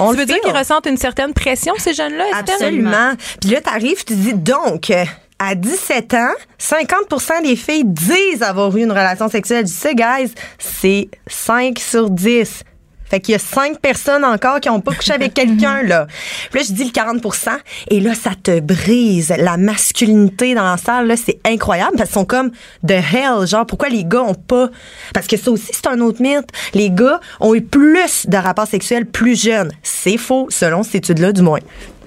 on veux dire qu'ils ressentent une certaine pression, ces jeunes-là? Absolument. Puis là, t'arrives, tu dis donc. À 17 ans, 50% des filles disent avoir eu une relation sexuelle. Je dis ça, guys, c'est 5 sur 10. Fait qu'il y a 5 personnes encore qui n'ont pas couché avec quelqu'un, là. Puis là, je dis le 40% et là, ça te brise. La masculinité dans la salle, là, c'est incroyable parce qu'ils sont comme de hell. Genre, pourquoi les gars ont pas. Parce que ça aussi, c'est un autre mythe. Les gars ont eu plus de rapports sexuels plus jeunes. C'est faux, selon cette étude-là, du moins.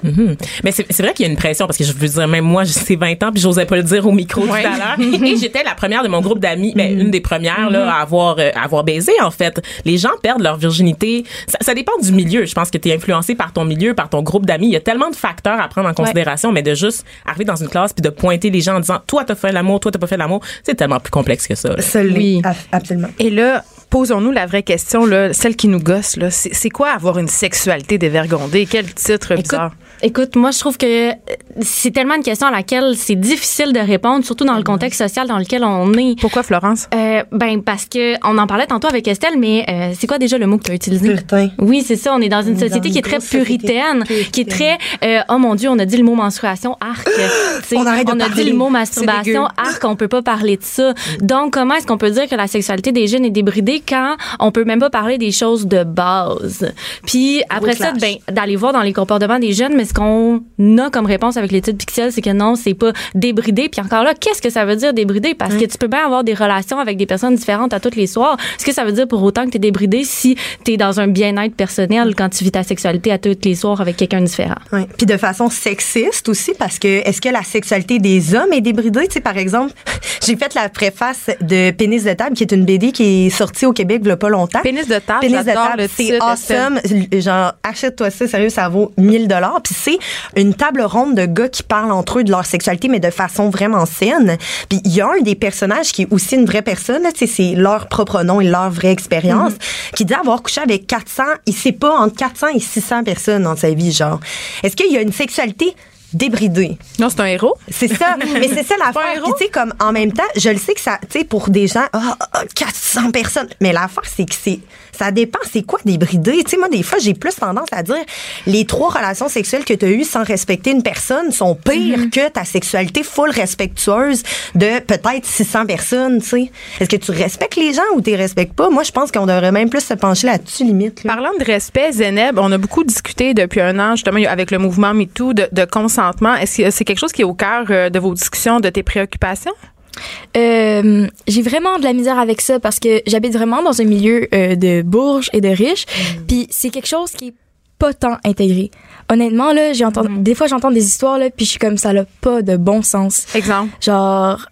Mhm. Mais c'est c'est vrai qu'il y a une pression parce que je veux dire, même moi, j'ai 20 ans puis j'osais pas le dire au micro Ouais. tout à l'heure. Et j'étais la première de mon groupe d'amis, ben, une des premières là, à avoir euh, à avoir baisé en fait. Les gens perdent leur virginité. Ça, ça dépend du milieu. Je pense que tu es influencé par ton milieu, par ton groupe d'amis. Il y a tellement de facteurs à prendre en considération, mais de juste arriver dans une classe puis de pointer les gens en disant, toi t'as fait l'amour, toi t'as pas fait l'amour, c'est tellement plus complexe que ça. là. Oui. Ab- Absolument. Et là, posons-nous la vraie question, là, celle qui nous gosse. là. C'est quoi avoir une sexualité dévergondée? Quel titre bizarre. écoute, moi, je trouve que euh, c'est tellement une question à laquelle c'est difficile de répondre, surtout dans le contexte social dans lequel on est. Pourquoi, Florence? Euh, ben parce que on en parlait tantôt avec Estelle, mais euh, c'est quoi déjà le mot que tu as utilisé? Puritain. Oui, c'est ça. On est dans une On est société dans qui est une très grosse société puritaine, puritaine. qui est très euh, oh mon dieu, on a dit le mot menstruation, arc. On arrête de a parler. dit le mot masturbation, arc. On peut pas parler de ça. Donc comment est-ce qu'on peut dire que la sexualité des jeunes est débridée quand on peut même pas parler des choses de base? Puis après ça, ben d'aller voir dans les comportements des jeunes, mais ce qu'on a comme réponse avec l'étude Pixel, c'est que non, c'est pas débridé. Puis encore là, qu'est-ce que ça veut dire débridé? Parce que tu peux bien avoir des relations avec des personnes différentes à tous les soirs. Est-ce que ça veut dire pour autant que tu es débridé si tu es dans un bien-être personnel quand tu vis ta sexualité à tous les soirs avec quelqu'un différent Ouais. Puis de façon sexiste aussi, parce que est-ce que la sexualité des hommes est débridée? Tu sais, par exemple, j'ai fait la préface de Pénis de table, qui est une BD qui est sortie au Québec il y a pas longtemps. Pénis de table, Pénis de table, le c'est awesome. Genre, achète-toi ça, sérieux, ça vaut 1000 dollars. Puis c'est une table ronde de gars qui parlent entre eux de leur sexualité, mais de façon vraiment saine. Puis il y a un des personnages qui est aussi une vraie personne, c'est leur propre nom et leur vraie expérience, qui dit avoir couché avec 400, il sait pas, entre 400 et 600 personnes dans sa vie, genre. Est-ce qu'il y a une sexualité débridée? Non, c'est un héros. C'est ça. Mais c'est ça l'affaire. héros? Puis tu sais, comme en même temps, je le sais que ça, tu sais, pour des gens, ah, ah, 400 personnes. Mais l'affaire, c'est que c'est, ça dépend, c'est quoi débridé? Tu sais, moi, des fois, j'ai plus tendance à dire, les trois relations sexuelles que tu as eues sans respecter une personne sont pires Mm-hmm. que ta sexualité full respectueuse de peut-être 600 personnes, tu sais. Est-ce que tu respectes les gens ou tu les respectes pas? Moi, je pense qu'on devrait même plus se pencher là-dessus, limite. là. Parlant de respect, Zeneb, on a beaucoup discuté depuis un an, justement, avec le mouvement MeToo, de, de consentement. Est-ce que c'est quelque chose qui est au cœur euh, de vos discussions, de tes préoccupations? Euh, j'ai vraiment de la misère avec ça parce que j'habite vraiment dans un milieu euh, de bourges et de riches. Puis c'est quelque chose qui est pas tant intégré. Honnêtement, là, j'ai entendu, des fois j'entends des histoires, là, puis je suis comme ça n'a pas de bon sens. Exemple? Genre,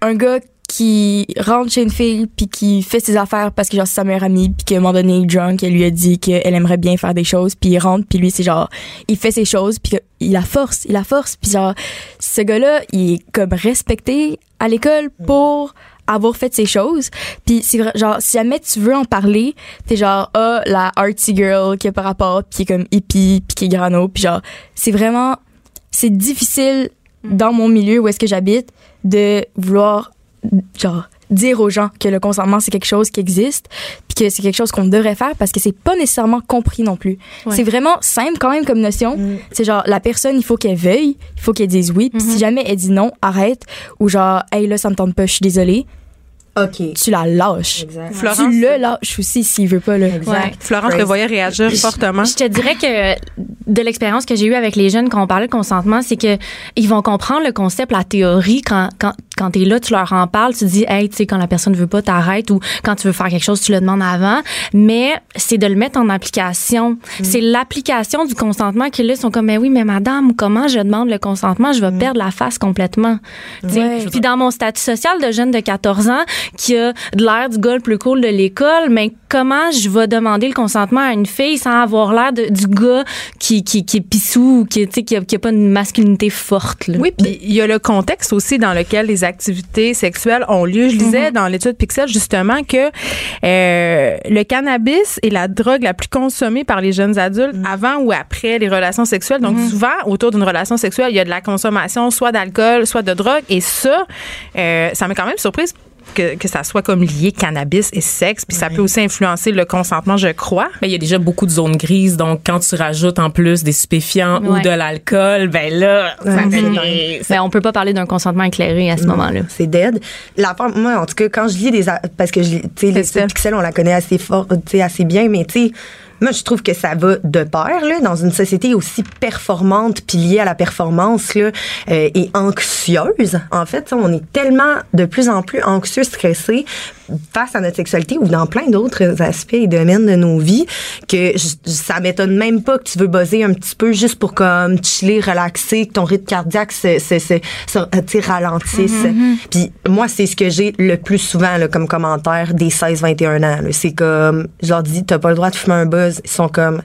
un gars qui rentre chez une fille puis qui fait ses affaires parce que genre c'est sa meilleure amie puis qu'à un moment donné il est drunk elle lui a dit qu'elle aimerait bien faire des choses puis il rentre puis lui c'est genre il fait ses choses puis il la force il la force puis genre ce gars là il est comme respecté à l'école pour avoir fait ses choses puis c'est genre si jamais tu veux en parler t'es genre ah la artsy girl qui a par rapport puis qui est comme hippie puis qui est grano puis genre c'est vraiment c'est difficile dans mon milieu où est-ce que j'habite de vouloir genre dire aux gens que le consentement c'est quelque chose qui existe puis que c'est quelque chose qu'on devrait faire parce que c'est pas nécessairement compris non plus. Ouais. C'est vraiment simple quand même comme notion. C'est genre la personne il faut qu'elle veuille, il faut qu'elle dise oui, puis si jamais elle dit non, arrête ou genre hey là ça me tente pas, je suis désolée, OK. tu la lâches. Exact. Florence, Tu le lâches aussi s'il veut pas là. Ouais. Florence le voyait réagir fortement. Je te dirais que de l'expérience que j'ai eue avec les jeunes quand on parlait de consentement, c'est que ils vont comprendre le concept, la théorie quand quand quand t'es là, tu leur en parles, tu dis hey, tu sais quand la personne veut pas, t'arrêtes ou quand tu veux faire quelque chose, tu le demandes avant. Mais c'est de le mettre en application. C'est l'application du consentement qui là sont comme mais oui, mais madame, comment je demande le consentement, je vais perdre la face complètement. Tu. Ouais. Puis dans mon statut social de jeune de 14 ans qui a de l'air du gars le plus cool de l'école, mais comment je vais demander le consentement à une fille sans avoir l'air du gars qui, qui, qui est pissou ou qui, tu qui, a, qui a pas une masculinité forte. Là? Oui, puis il y a le contexte aussi dans lequel les activités sexuelles ont lieu. Je lisais dans l'étude Pixel justement que euh, le cannabis est la drogue la plus consommée par les jeunes adultes avant ou après les relations sexuelles. Donc souvent autour d'une relation sexuelle, il y a de la consommation soit d'alcool, soit de drogue et ça euh, ça m'a quand même surprise que, que ça soit comme lié cannabis et sexe, puis ça peut aussi influencer le consentement, je crois. Mais il y a déjà beaucoup de zones grises, donc quand tu rajoutes en plus des stupéfiants ou de l'alcool, ben là, ça fait- Mais on peut pas parler d'un consentement éclairé à ce moment-là. C'est dead. La part- moi, en tout cas, quand je lis des. Parce que, je lis- tu sais, les pixels, on la connaît assez fort, tu sais, assez bien, mais tu sais, moi, je trouve que ça va de pair, là, dans une société aussi performante, puis liée à la performance, là, euh, et anxieuse. En fait, on est tellement de plus en plus anxieux, stressé face à notre sexualité ou dans plein d'autres aspects et domaines de nos vies que je- ça m'étonne même pas que tu veux buzzer un petit peu juste pour comme chiller, relaxer, que ton rythme cardiaque se, se, se, se- euh, tu sais, ralentisse. Puis moi, c'est ce que j'ai le plus souvent là, comme commentaire des 16-21 ans. C'est comme, je leur dis, t'as pas le droit de fumer un buzz. Ils sont comme,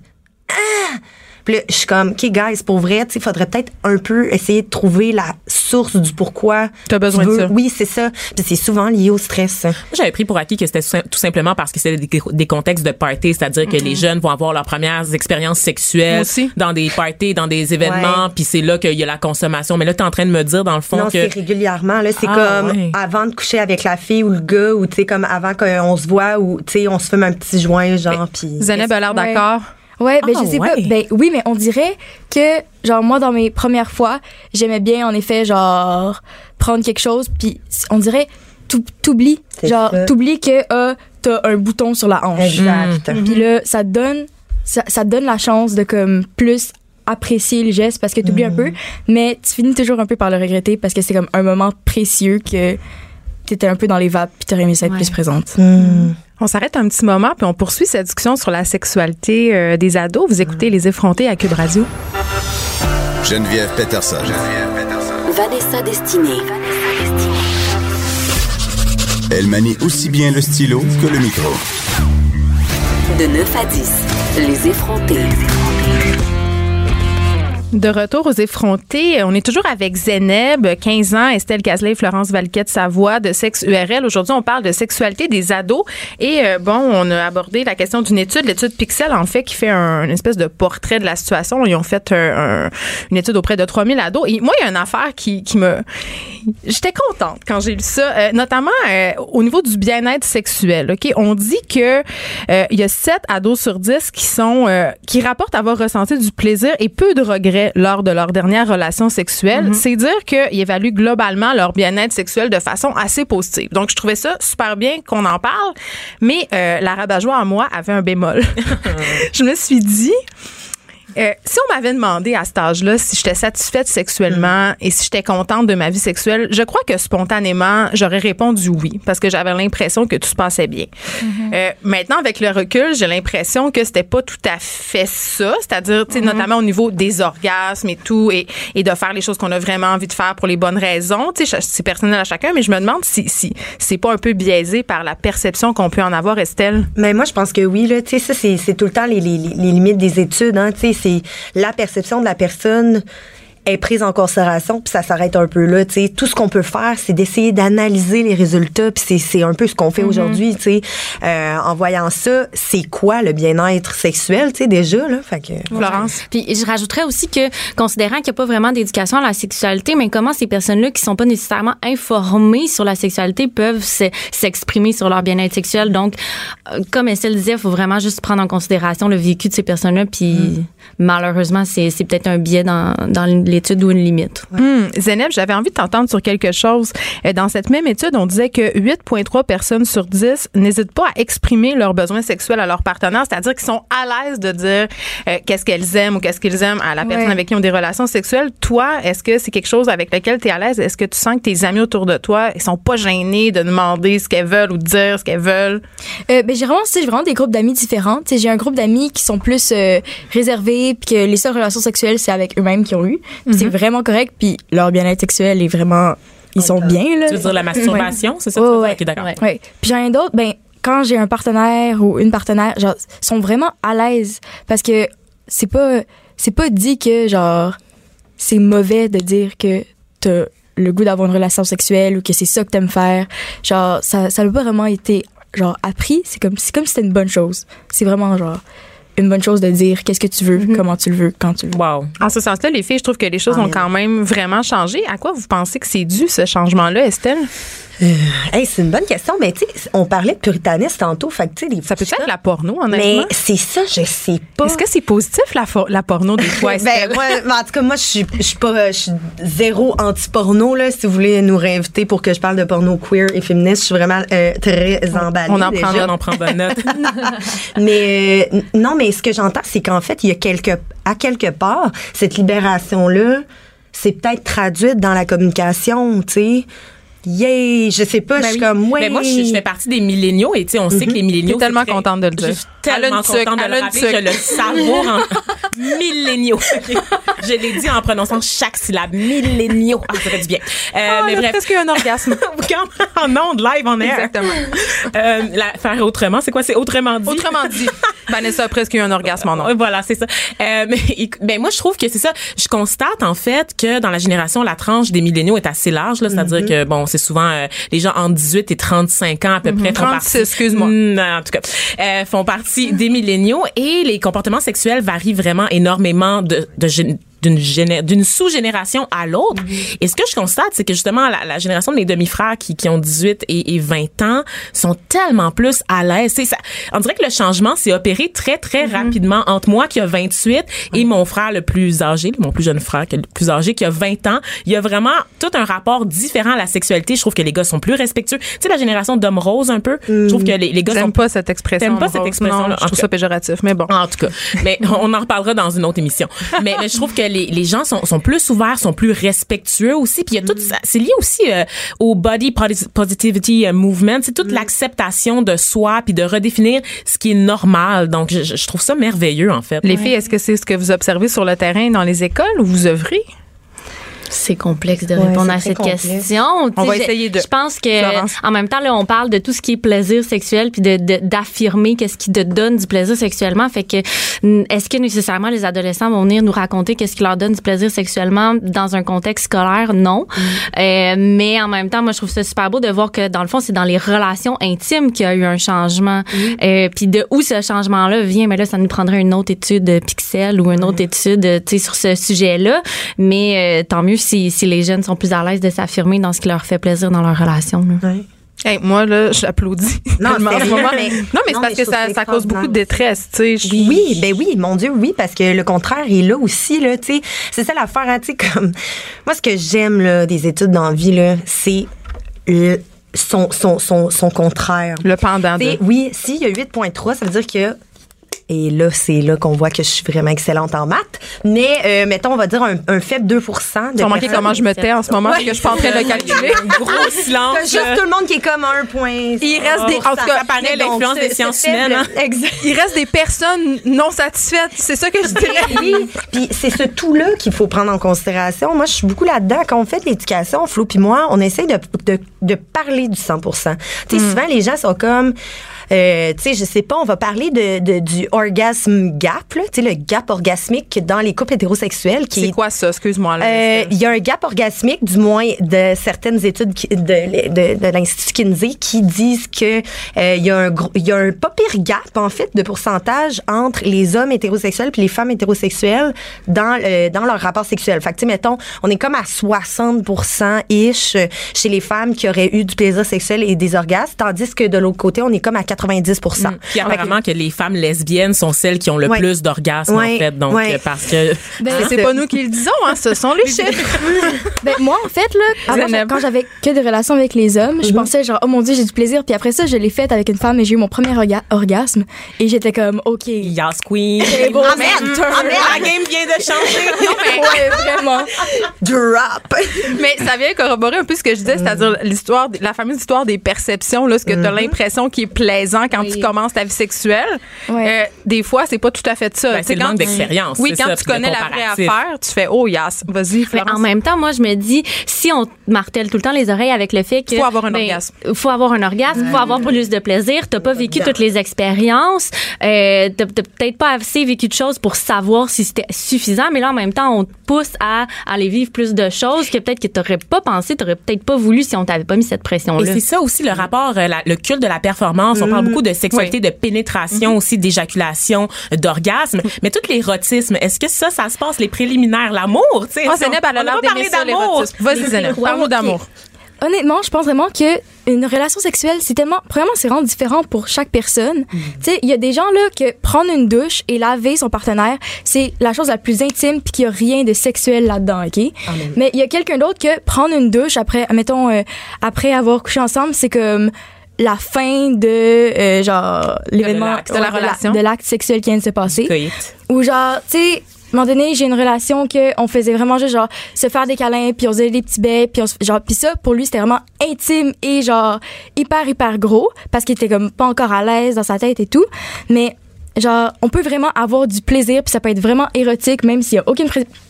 ah! Puis là, je suis comme, OK, guys, pour vrai, sais, faudrait peut-être un peu essayer de trouver la source du pourquoi. T'as besoin tu de ça. Oui, c'est ça. Puis c'est souvent lié au stress. Moi, j'avais pris pour acquis que c'était tout simplement parce que c'était des, des contextes de party, c'est-à-dire que les jeunes vont avoir leurs premières expériences sexuelles aussi. dans des parties, dans des événements, puis c'est là qu'il y a la consommation. Mais là, tu es en train de me dire, dans le fond, Non, que... c'est régulièrement. Là, c'est Ah, comme ouais. avant de coucher avec la fille ou le gars, ou tu sais, comme avant qu'on se voit, ou tu sais, on se fume un petit joint, genre, puis. A l'air d'accord. Ouais, ben Ah, je sais ouais. pas. Ben oui, mais on dirait que genre moi dans mes premières fois, j'aimais bien en effet genre prendre quelque chose puis on dirait tout- t'oublies genre t'oublies que euh, t'as un bouton sur la hanche. Exact. Puis là ça te donne ça, ça te donne la chance de comme plus apprécier le geste parce que t'oublies un peu, mais tu finis toujours un peu par le regretter parce que c'est comme un moment précieux que t'étais un peu dans les vapes puis t'aurais aimé ça être Ouais. plus présente. On s'arrête un petit moment puis on poursuit cette discussion sur la sexualité euh, des ados. Vous écoutez Les effrontés à Cube Radio. Geneviève Peterson. Vanessa Destinée. Elle manie aussi bien le stylo que le micro. De 9 à 10. Les effrontés. De retour aux effrontés, on est toujours avec Zeneb, 15 ans, Estelle Cazelet, Florence Valquette Savoie de Sexe URL. Aujourd'hui, on parle de sexualité des ados et euh, bon, on a abordé la question d'une étude, l'étude Pixel en fait qui fait un, une espèce de portrait de la situation. Ils ont fait un- un- une étude auprès de 3000 ados et moi, il y a une affaire qui, qui me j'étais contente quand j'ai lu ça, euh, notamment euh, au niveau du bien-être sexuel. Ok, on dit que euh, il y a 7 ados sur 10 qui sont euh, qui rapportent avoir ressenti du plaisir et peu de regrets lors de leur dernière relation sexuelle. C'est dire qu'ils évaluent globalement leur bien-être sexuel de façon assez positive. Donc je trouvais ça super bien qu'on en parle, mais euh, la rabat-joie en moi avait un bémol. je me suis dit euh, si on m'avait demandé à cet âge-là si j'étais satisfaite sexuellement et si j'étais contente de ma vie sexuelle, je crois que spontanément, j'aurais répondu oui parce que j'avais l'impression que tout se passait bien. Euh, maintenant, avec le recul, j'ai l'impression que c'était pas tout à fait ça, c'est-à-dire, tu sais, notamment au niveau des orgasmes et tout, et, et de faire les choses qu'on a vraiment envie de faire pour les bonnes raisons. Tu sais, c'est personnel à chacun, mais je me demande si, si c'est pas un peu biaisé par la perception qu'on peut en avoir, Estelle. Mais moi, je pense que oui, là, tu sais, ça, c'est, c'est tout le temps les, les, les limites des études, hein, tu sais, c'est la perception de la personne est prise en considération, puis ça s'arrête un peu là, tu sais. Tout ce qu'on peut faire, c'est d'essayer d'analyser les résultats, puis c'est, c'est un peu ce qu'on fait aujourd'hui, tu sais. Euh, en voyant ça, c'est quoi le bien-être sexuel, tu sais, déjà, là, fait que... Florence? Puis je rajouterais aussi que, considérant qu'il n'y a pas vraiment d'éducation à la sexualité, mais comment ces personnes-là qui sont pas nécessairement informées sur la sexualité peuvent se- s'exprimer sur leur bien-être sexuel. Donc, euh, comme Estelle disait, il faut vraiment juste prendre en considération le vécu de ces personnes-là. Puis malheureusement, c'est c'est peut-être un biais dans, dans les l'étude ou une limite. Hum, Zénep, j'avais envie de t'entendre sur quelque chose. Euh, Dans cette même étude, on disait que 8,3 personnes sur 10 n'hésitent pas à exprimer leurs besoins sexuels à leur partenaire, c'est-à-dire qu'ils sont à l'aise de dire euh, qu'est-ce qu'elles aiment ou qu'est-ce qu'ils aiment à la personne Ouais. avec qui ils ont des relations sexuelles. Toi, est-ce que c'est quelque chose avec lequel tu es à l'aise? Est-ce que tu sens que tes amis autour de toi, ils sont pas gênés de demander ce qu'elles veulent ou de dire ce qu'elles veulent? Euh, ben, j'ai vraiment, vraiment des groupes d'amis différents. J'ai un groupe d'amis qui sont plus euh, réservés, puis que les seules relations sexuelles, c'est avec eux-mêmes qui ont eu. C'est vraiment correct, puis leur bien-être sexuel est vraiment... Ils sont bien, là. Tu veux dire la masturbation, c'est ça? Veux ouais. dire? Ok, d'accord. Ouais. Ouais. Puis j'en ai d'autres, ben, quand j'ai un partenaire ou une partenaire, genre, sont vraiment à l'aise parce que c'est pas, c'est pas dit que, genre, c'est mauvais de dire que t'as le goût d'avoir une relation sexuelle ou que c'est ça que t'aimes faire. Genre, ça, ça n'a pas vraiment été, genre, appris. C'est comme, c'est comme si c'était une bonne chose. C'est vraiment, genre, une bonne chose de dire qu'est-ce que tu veux, comment tu le veux, quand tu le veux. Wow. En ce sens-là, les filles, je trouve que les choses Ah, ont quand même vraiment changé. À quoi vous pensez que c'est dû, ce changement-là, Estelle? Hey, c'est une bonne question. Mais tu sais, on parlait de puritanisme tantôt. Fait que, tu sais, les Ça peut être la porno, Mais c'est ça, je sais pas. Est-ce que c'est positif, la, la porno, des fois, ben, moi, en tout cas, moi, je suis, je suis pas, je suis zéro anti-porno, là. Si vous voulez nous réinviter pour que je parle de porno queer et féministe, je suis vraiment euh, très emballée. on en prendra On en prend bonne note. Mais euh, non, mais ce que j'entends, c'est qu'en fait, il y a quelque, à quelque part, cette libération-là, c'est peut-être traduite dans la communication, tu sais. Yay! Je sais pas, je suis comme, ouais. Mais moi, je, je fais partie des milléniaux et tu sais, on sait que les milléniaux. Tellement très- contente de le dire. Je suis tellement contente de le rappeler. Je le savoure en milléniaux. Je l'ai dit en prononçant chaque syllabe. Milléniaux. Ah, ça fait du bien. Euh, Oh, mais bref. presque un orgasme. Quand- en ondes, live, en air. Exactement. Euh, la, faire autrement, c'est quoi? C'est autrement dit. Autrement dit, Vanessa a presque eu un orgasme en ondes. Voilà, c'est ça. Euh, mais ben moi je trouve que c'est ça. Je constate en fait que dans la génération la tranche des milléniaux est assez large là, c'est-à-dire Mm-hmm. que bon, c'est souvent euh, les gens entre 18 et 35 ans à peu près font 36, partie excuse-moi. Mm, en tout cas, euh, font partie des milléniaux et les comportements sexuels varient vraiment énormément de de gén- d'une géné- d'une sous-génération à l'autre. Et ce que je constate, c'est que justement, la, la génération de mes demi-frères qui, qui ont 18 et, et 20 ans sont tellement plus à l'aise. Ça, on dirait que le changement s'est opéré très, très rapidement entre moi qui a 28 et mon frère le plus âgé, mon plus jeune frère qui est le plus âgé, qui a 20 ans. Il y a vraiment tout un rapport différent à la sexualité. Je trouve que les gars sont plus respectueux. Tu sais, la génération d'hommes roses un peu, je trouve que les, les gars sont pas cette expression. T'aimes pas Rose. cette expression-là? Je trouve ça péjoratif, mais bon. en tout cas, mais on en reparlera dans une autre émission. Mais, mais je trouve que les, les gens sont, sont plus ouverts, sont plus respectueux aussi. Puis il y a tout ça, c'est lié aussi euh, au body posi- positivity euh, movement, c'est toute l'acceptation de soi puis de redéfinir ce qui est normal. Donc je, je trouve ça merveilleux en fait. Les filles, est-ce que c'est ce que vous observez sur le terrain dans les écoles où vous œuvrez? C'est complexe de répondre à cette complexe. question. On va je- essayer de- Je pense que Florence. en même temps là, on parle de tout ce qui est plaisir sexuel puis de de- d'affirmer qu'est-ce qui te donne du plaisir sexuellement. Fait que est-ce que nécessairement les adolescents vont venir nous raconter qu'est-ce qui leur donne du plaisir sexuellement dans un contexte scolaire? Non. Euh, mais en même temps, moi je trouve ça super beau de voir que dans le fond c'est dans les relations intimes qu'il y a eu un changement. Euh, puis de où ce changement-là vient, mais là ça nous prendrait une autre étude euh, Pixel ou une autre étude euh, tu sais sur ce sujet-là. Mais euh, tant mieux si, si les jeunes sont plus à l'aise de s'affirmer dans ce qui leur fait plaisir dans leur relation. là. Hey, moi, là, j'applaudis. Non, moment. mais- non, mais non, c'est parce que ça, ça cause beaucoup de détresse, tu sais. Je- Oui, ben oui, mon Dieu, oui, parce que le contraire est là aussi, là, tu sais. C'est ça l'affaire, hein, tu sais, comme. Moi, ce que j'aime, là, des études dans la vie, là, c'est le- son, son, son, son contraire. Le pendant de. oui, s'il y a 8.3, ça veut dire que. Et là, c'est là qu'on voit que je suis vraiment excellente en maths. Mais, euh, mettons, on va dire un, un faible 2 de Tu remarqué comment je me tais en ce moment, parce que je suis pas en train de le calculer. Gros silence. Juste tout le monde qui est comme à un point. Il reste des- en tout cas, ça paraît l'influence des sciences humaines, hein. Exact. Il reste des personnes non satisfaites. C'est ça que je dirais. Oui, puis c'est ce tout-là qu'il faut prendre en considération. Moi, je suis beaucoup là-dedans. Quand on fait de l'éducation, Flo puis moi, on essaye de, de, de parler du 100% Tu sais, souvent, les gens sont comme... Euh, tu sais, je sais pas, on va parler de, de- du orgasme gap, là, tu sais, le gap orgasmique dans les couples hétérosexuels qui C'est est quoi ça? Excuse-moi. euh. Il y a un gap orgasmique, du moins de certaines études qui- de, de, de l'Institut Kinsey qui disent que euh, il y a un gros- il y a un pas pire gap en fait de pourcentage entre les hommes hétérosexuels puis les femmes hétérosexuelles dans dans leur rapport sexuel. Fait que tu sais mettons, on est comme à 60% ish chez les femmes qui auraient eu du plaisir sexuel et des orgasmes, tandis que de l'autre côté, on est comme à 90 Mm. Puis apparemment que les femmes lesbiennes sont celles qui ont le Ouais. plus d'orgasmes Ouais, en fait. Donc ouais. parce que Ben, C'est pas nous qui le disons, hein, ce sont les chiffres. Ben, moi, en fait, là, avant, quand j'avais que des relations avec les hommes, je pensais genre, oh mon dieu, j'ai du plaisir. Puis après ça, je l'ai faite avec une femme et j'ai eu mon premier orga- orgasme. Et j'étais comme, OK. Yas Queen. Beau, Amen. c'est Amen. La game vient de changer. Ouais, vraiment. Drop. Mais ça vient corroborer un peu ce que je disais, c'est-à-dire l'histoire, la fameuse histoire des perceptions, là, ce que tu as l'impression qui est plaisant quand tu commences ta vie sexuelle. Euh, des fois, c'est pas tout à fait ça. Ben, c'est le quand manque d'expérience, Oui, quand ça, tu connais la vraie affaire, tu fais oh yes, vas-y, Mais en même temps, moi, je me dis, si on martèle tout le temps les oreilles avec le fait que. Faut avoir un ben, orgasme. Faut avoir un orgasme, faut avoir plus de plaisir. T'as pas vécu toutes les expériences. Euh, t'as peut-être pas assez vécu de choses pour savoir si c'était suffisant. Mais là, en même temps, on te pousse à aller vivre plus de choses que peut-être que t'aurais pas pensé, t'aurais peut-être pas voulu si on t'avait pas mis cette Et pression-là. c'est ça aussi le rapport, euh, la- le culte de la performance. On parle beaucoup de sexualité, de pénétration aussi, d'éjaculation, euh, d'orgasme. Mais tout l'érotisme, est-ce que ça, ça se passe les préliminaires, l'amour, tu sais? Ah, on- a on pas parlé d'amour. Vas-y, parle-nous d'amour. Honnêtement, je pense vraiment que une relation sexuelle, c'est tellement, premièrement, c'est vraiment différent pour chaque personne. Mm. Tu sais, il y a des gens là que prendre une douche et laver son partenaire, c'est la chose la plus intime puis qu'il y a rien de sexuel là-dedans, ok? Mais il y a quelqu'un d'autre que prendre une douche après, mettons, euh, après avoir couché ensemble, c'est comme la fin de euh, genre l'événement de la relation. de l'acte sexuel qui vient de se passer ou genre tu sais à un moment donné, j'ai une relation que on faisait vraiment juste genre se faire des câlins, puis on faisait des petits bains, puis on se- genre puis ça pour lui c'était vraiment intime et genre hyper hyper gros parce qu'il était comme pas encore à l'aise dans sa tête et tout. Mais genre on peut vraiment avoir du plaisir puis ça peut être vraiment érotique même s'il y a aucune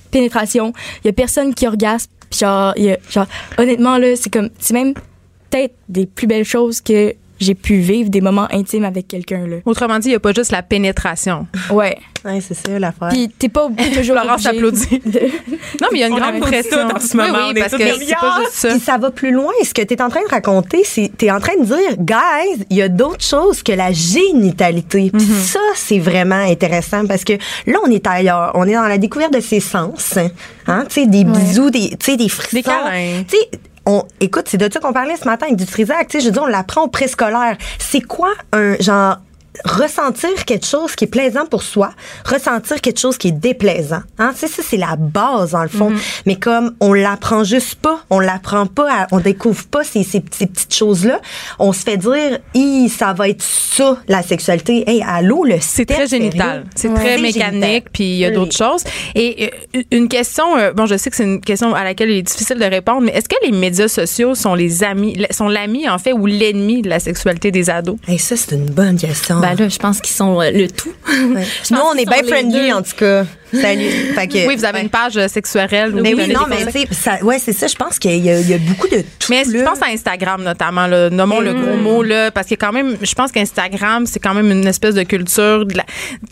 pénétration, il y a personne qui orgasme, puis genre il y a genre honnêtement là, c'est comme c'est même peut-être des plus belles choses que j'ai pu vivre des moments intimes avec quelqu'un là. Autrement dit, il n'y a pas juste la pénétration. Ouais. Ouais, c'est ça l'affaire. Puis t'es pas toujours de- Non, mais il y a une On grande pression. en ce moment, Oui, on oui, est parce que c'est pas juste ça. Puis ça va plus loin. Ce que tu es en train de raconter, c'est tu es en train de dire, guys, il y a d'autres choses que la génitalité. Puis Mm-hmm. ça, c'est vraiment intéressant parce que là, on est ailleurs. On est dans la découverte de ses sens. Hein? Tu sais, des bisous, des, tu sais, des frissons. Des câlins. Tu sais, on, écoute, c'est de ça qu'on parlait ce matin avec du Trisac. Tu sais, je dire, on l'apprend au préscolaire. C'est quoi un genre ressentir quelque chose qui est plaisant pour soi, ressentir quelque chose qui est déplaisant. Hein? Sais, ça, c'est la base, dans le fond. Mais comme on l'apprend juste pas, on l'apprend pas, à- on découvre pas ces, ces, ces petites choses-là, on se fait dire, Hi, ça va être ça, la sexualité. Hey, allô, le C'est très génital. C'est Ouais. très C'est mécanique, puis il y a Oui. d'autres choses. Et euh, une question, euh, bon, je sais que c'est une question à laquelle il est difficile de répondre, mais est-ce que les médias sociaux sont les amis, sont l'ami en fait ou l'ennemi de la sexualité des ados? Hey, ça, c'est une bonne question. Ben je pense qu'ils sont euh, le tout. Ouais. Nous, on est bien friendly, en tout cas. Salut. Fait que- Oui, vous avez ouais. une page euh, sexuelle. Mais oui, non, mais tu sais, ouais, c'est ça. Je pense qu'il y, a- y a beaucoup de tout. Mais tu penses à Instagram notamment, là, nommons le gros mot, là, parce que quand même, je pense qu'Instagram, c'est quand même une espèce de culture de la,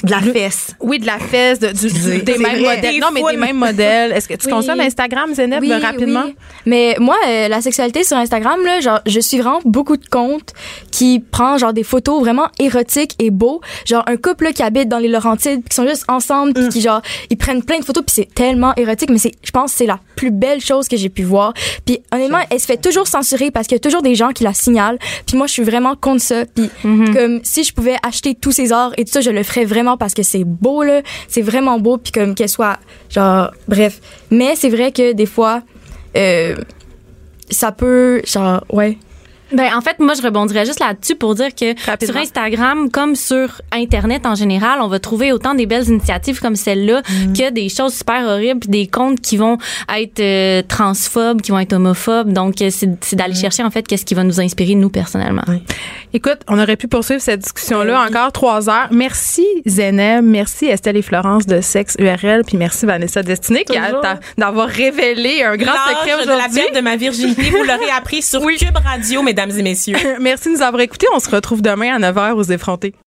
de la fesse. oui, de la fesse, de, du, du- des mêmes vrai. modèles. Non, mais des mêmes modèles. Est-ce que tu Oui. consommes Instagram, Zénep, Oui, rapidement? oui. Mais moi, euh, la sexualité sur Instagram, là, genre, je suis vraiment beaucoup de comptes qui prend genre des photos vraiment érotiques et beaux. Genre un couple là, qui dans les Laurentides, qui sont juste ensemble, puis qui genre ils prennent plein de photos, puis c'est tellement érotique. Mais c'est, je pense, que c'est la plus belle chose que j'ai pu voir. Puis honnêtement, elle se fait toujours censurer parce qu'il y a toujours des gens qui la signalent. Puis moi, je suis vraiment contre ça. Puis comme si je pouvais acheter tous ces arts et tout ça, je le ferais vraiment parce que c'est beau là, c'est vraiment beau. Puis comme qu'elle soit genre bref. Mais c'est vrai que des fois euh, ça peut genre ouais Ben, en fait, moi, je rebondirais juste là-dessus pour dire que Rapidement. sur Instagram, comme sur Internet en général, on va trouver autant des belles initiatives comme celle-là que des choses super horribles, puis des comptes qui vont être euh, transphobes, qui vont être homophobes. Donc, euh, c'est d'aller chercher, en fait, qu'est-ce qui va nous inspirer, nous, personnellement. Écoute, on aurait pu poursuivre cette discussion-là encore trois heures. Merci Zéneb, merci Estelle et Florence de Sexe URL, puis merci Vanessa Destinée d'avoir révélé un grand secret L'âge de la aujourd'hui. de ma virginité, vous l'aurez appris sur Cube Radio, mesdames et messieurs. Merci de nous avoir écoutés. On se retrouve demain à 9h aux effrontés.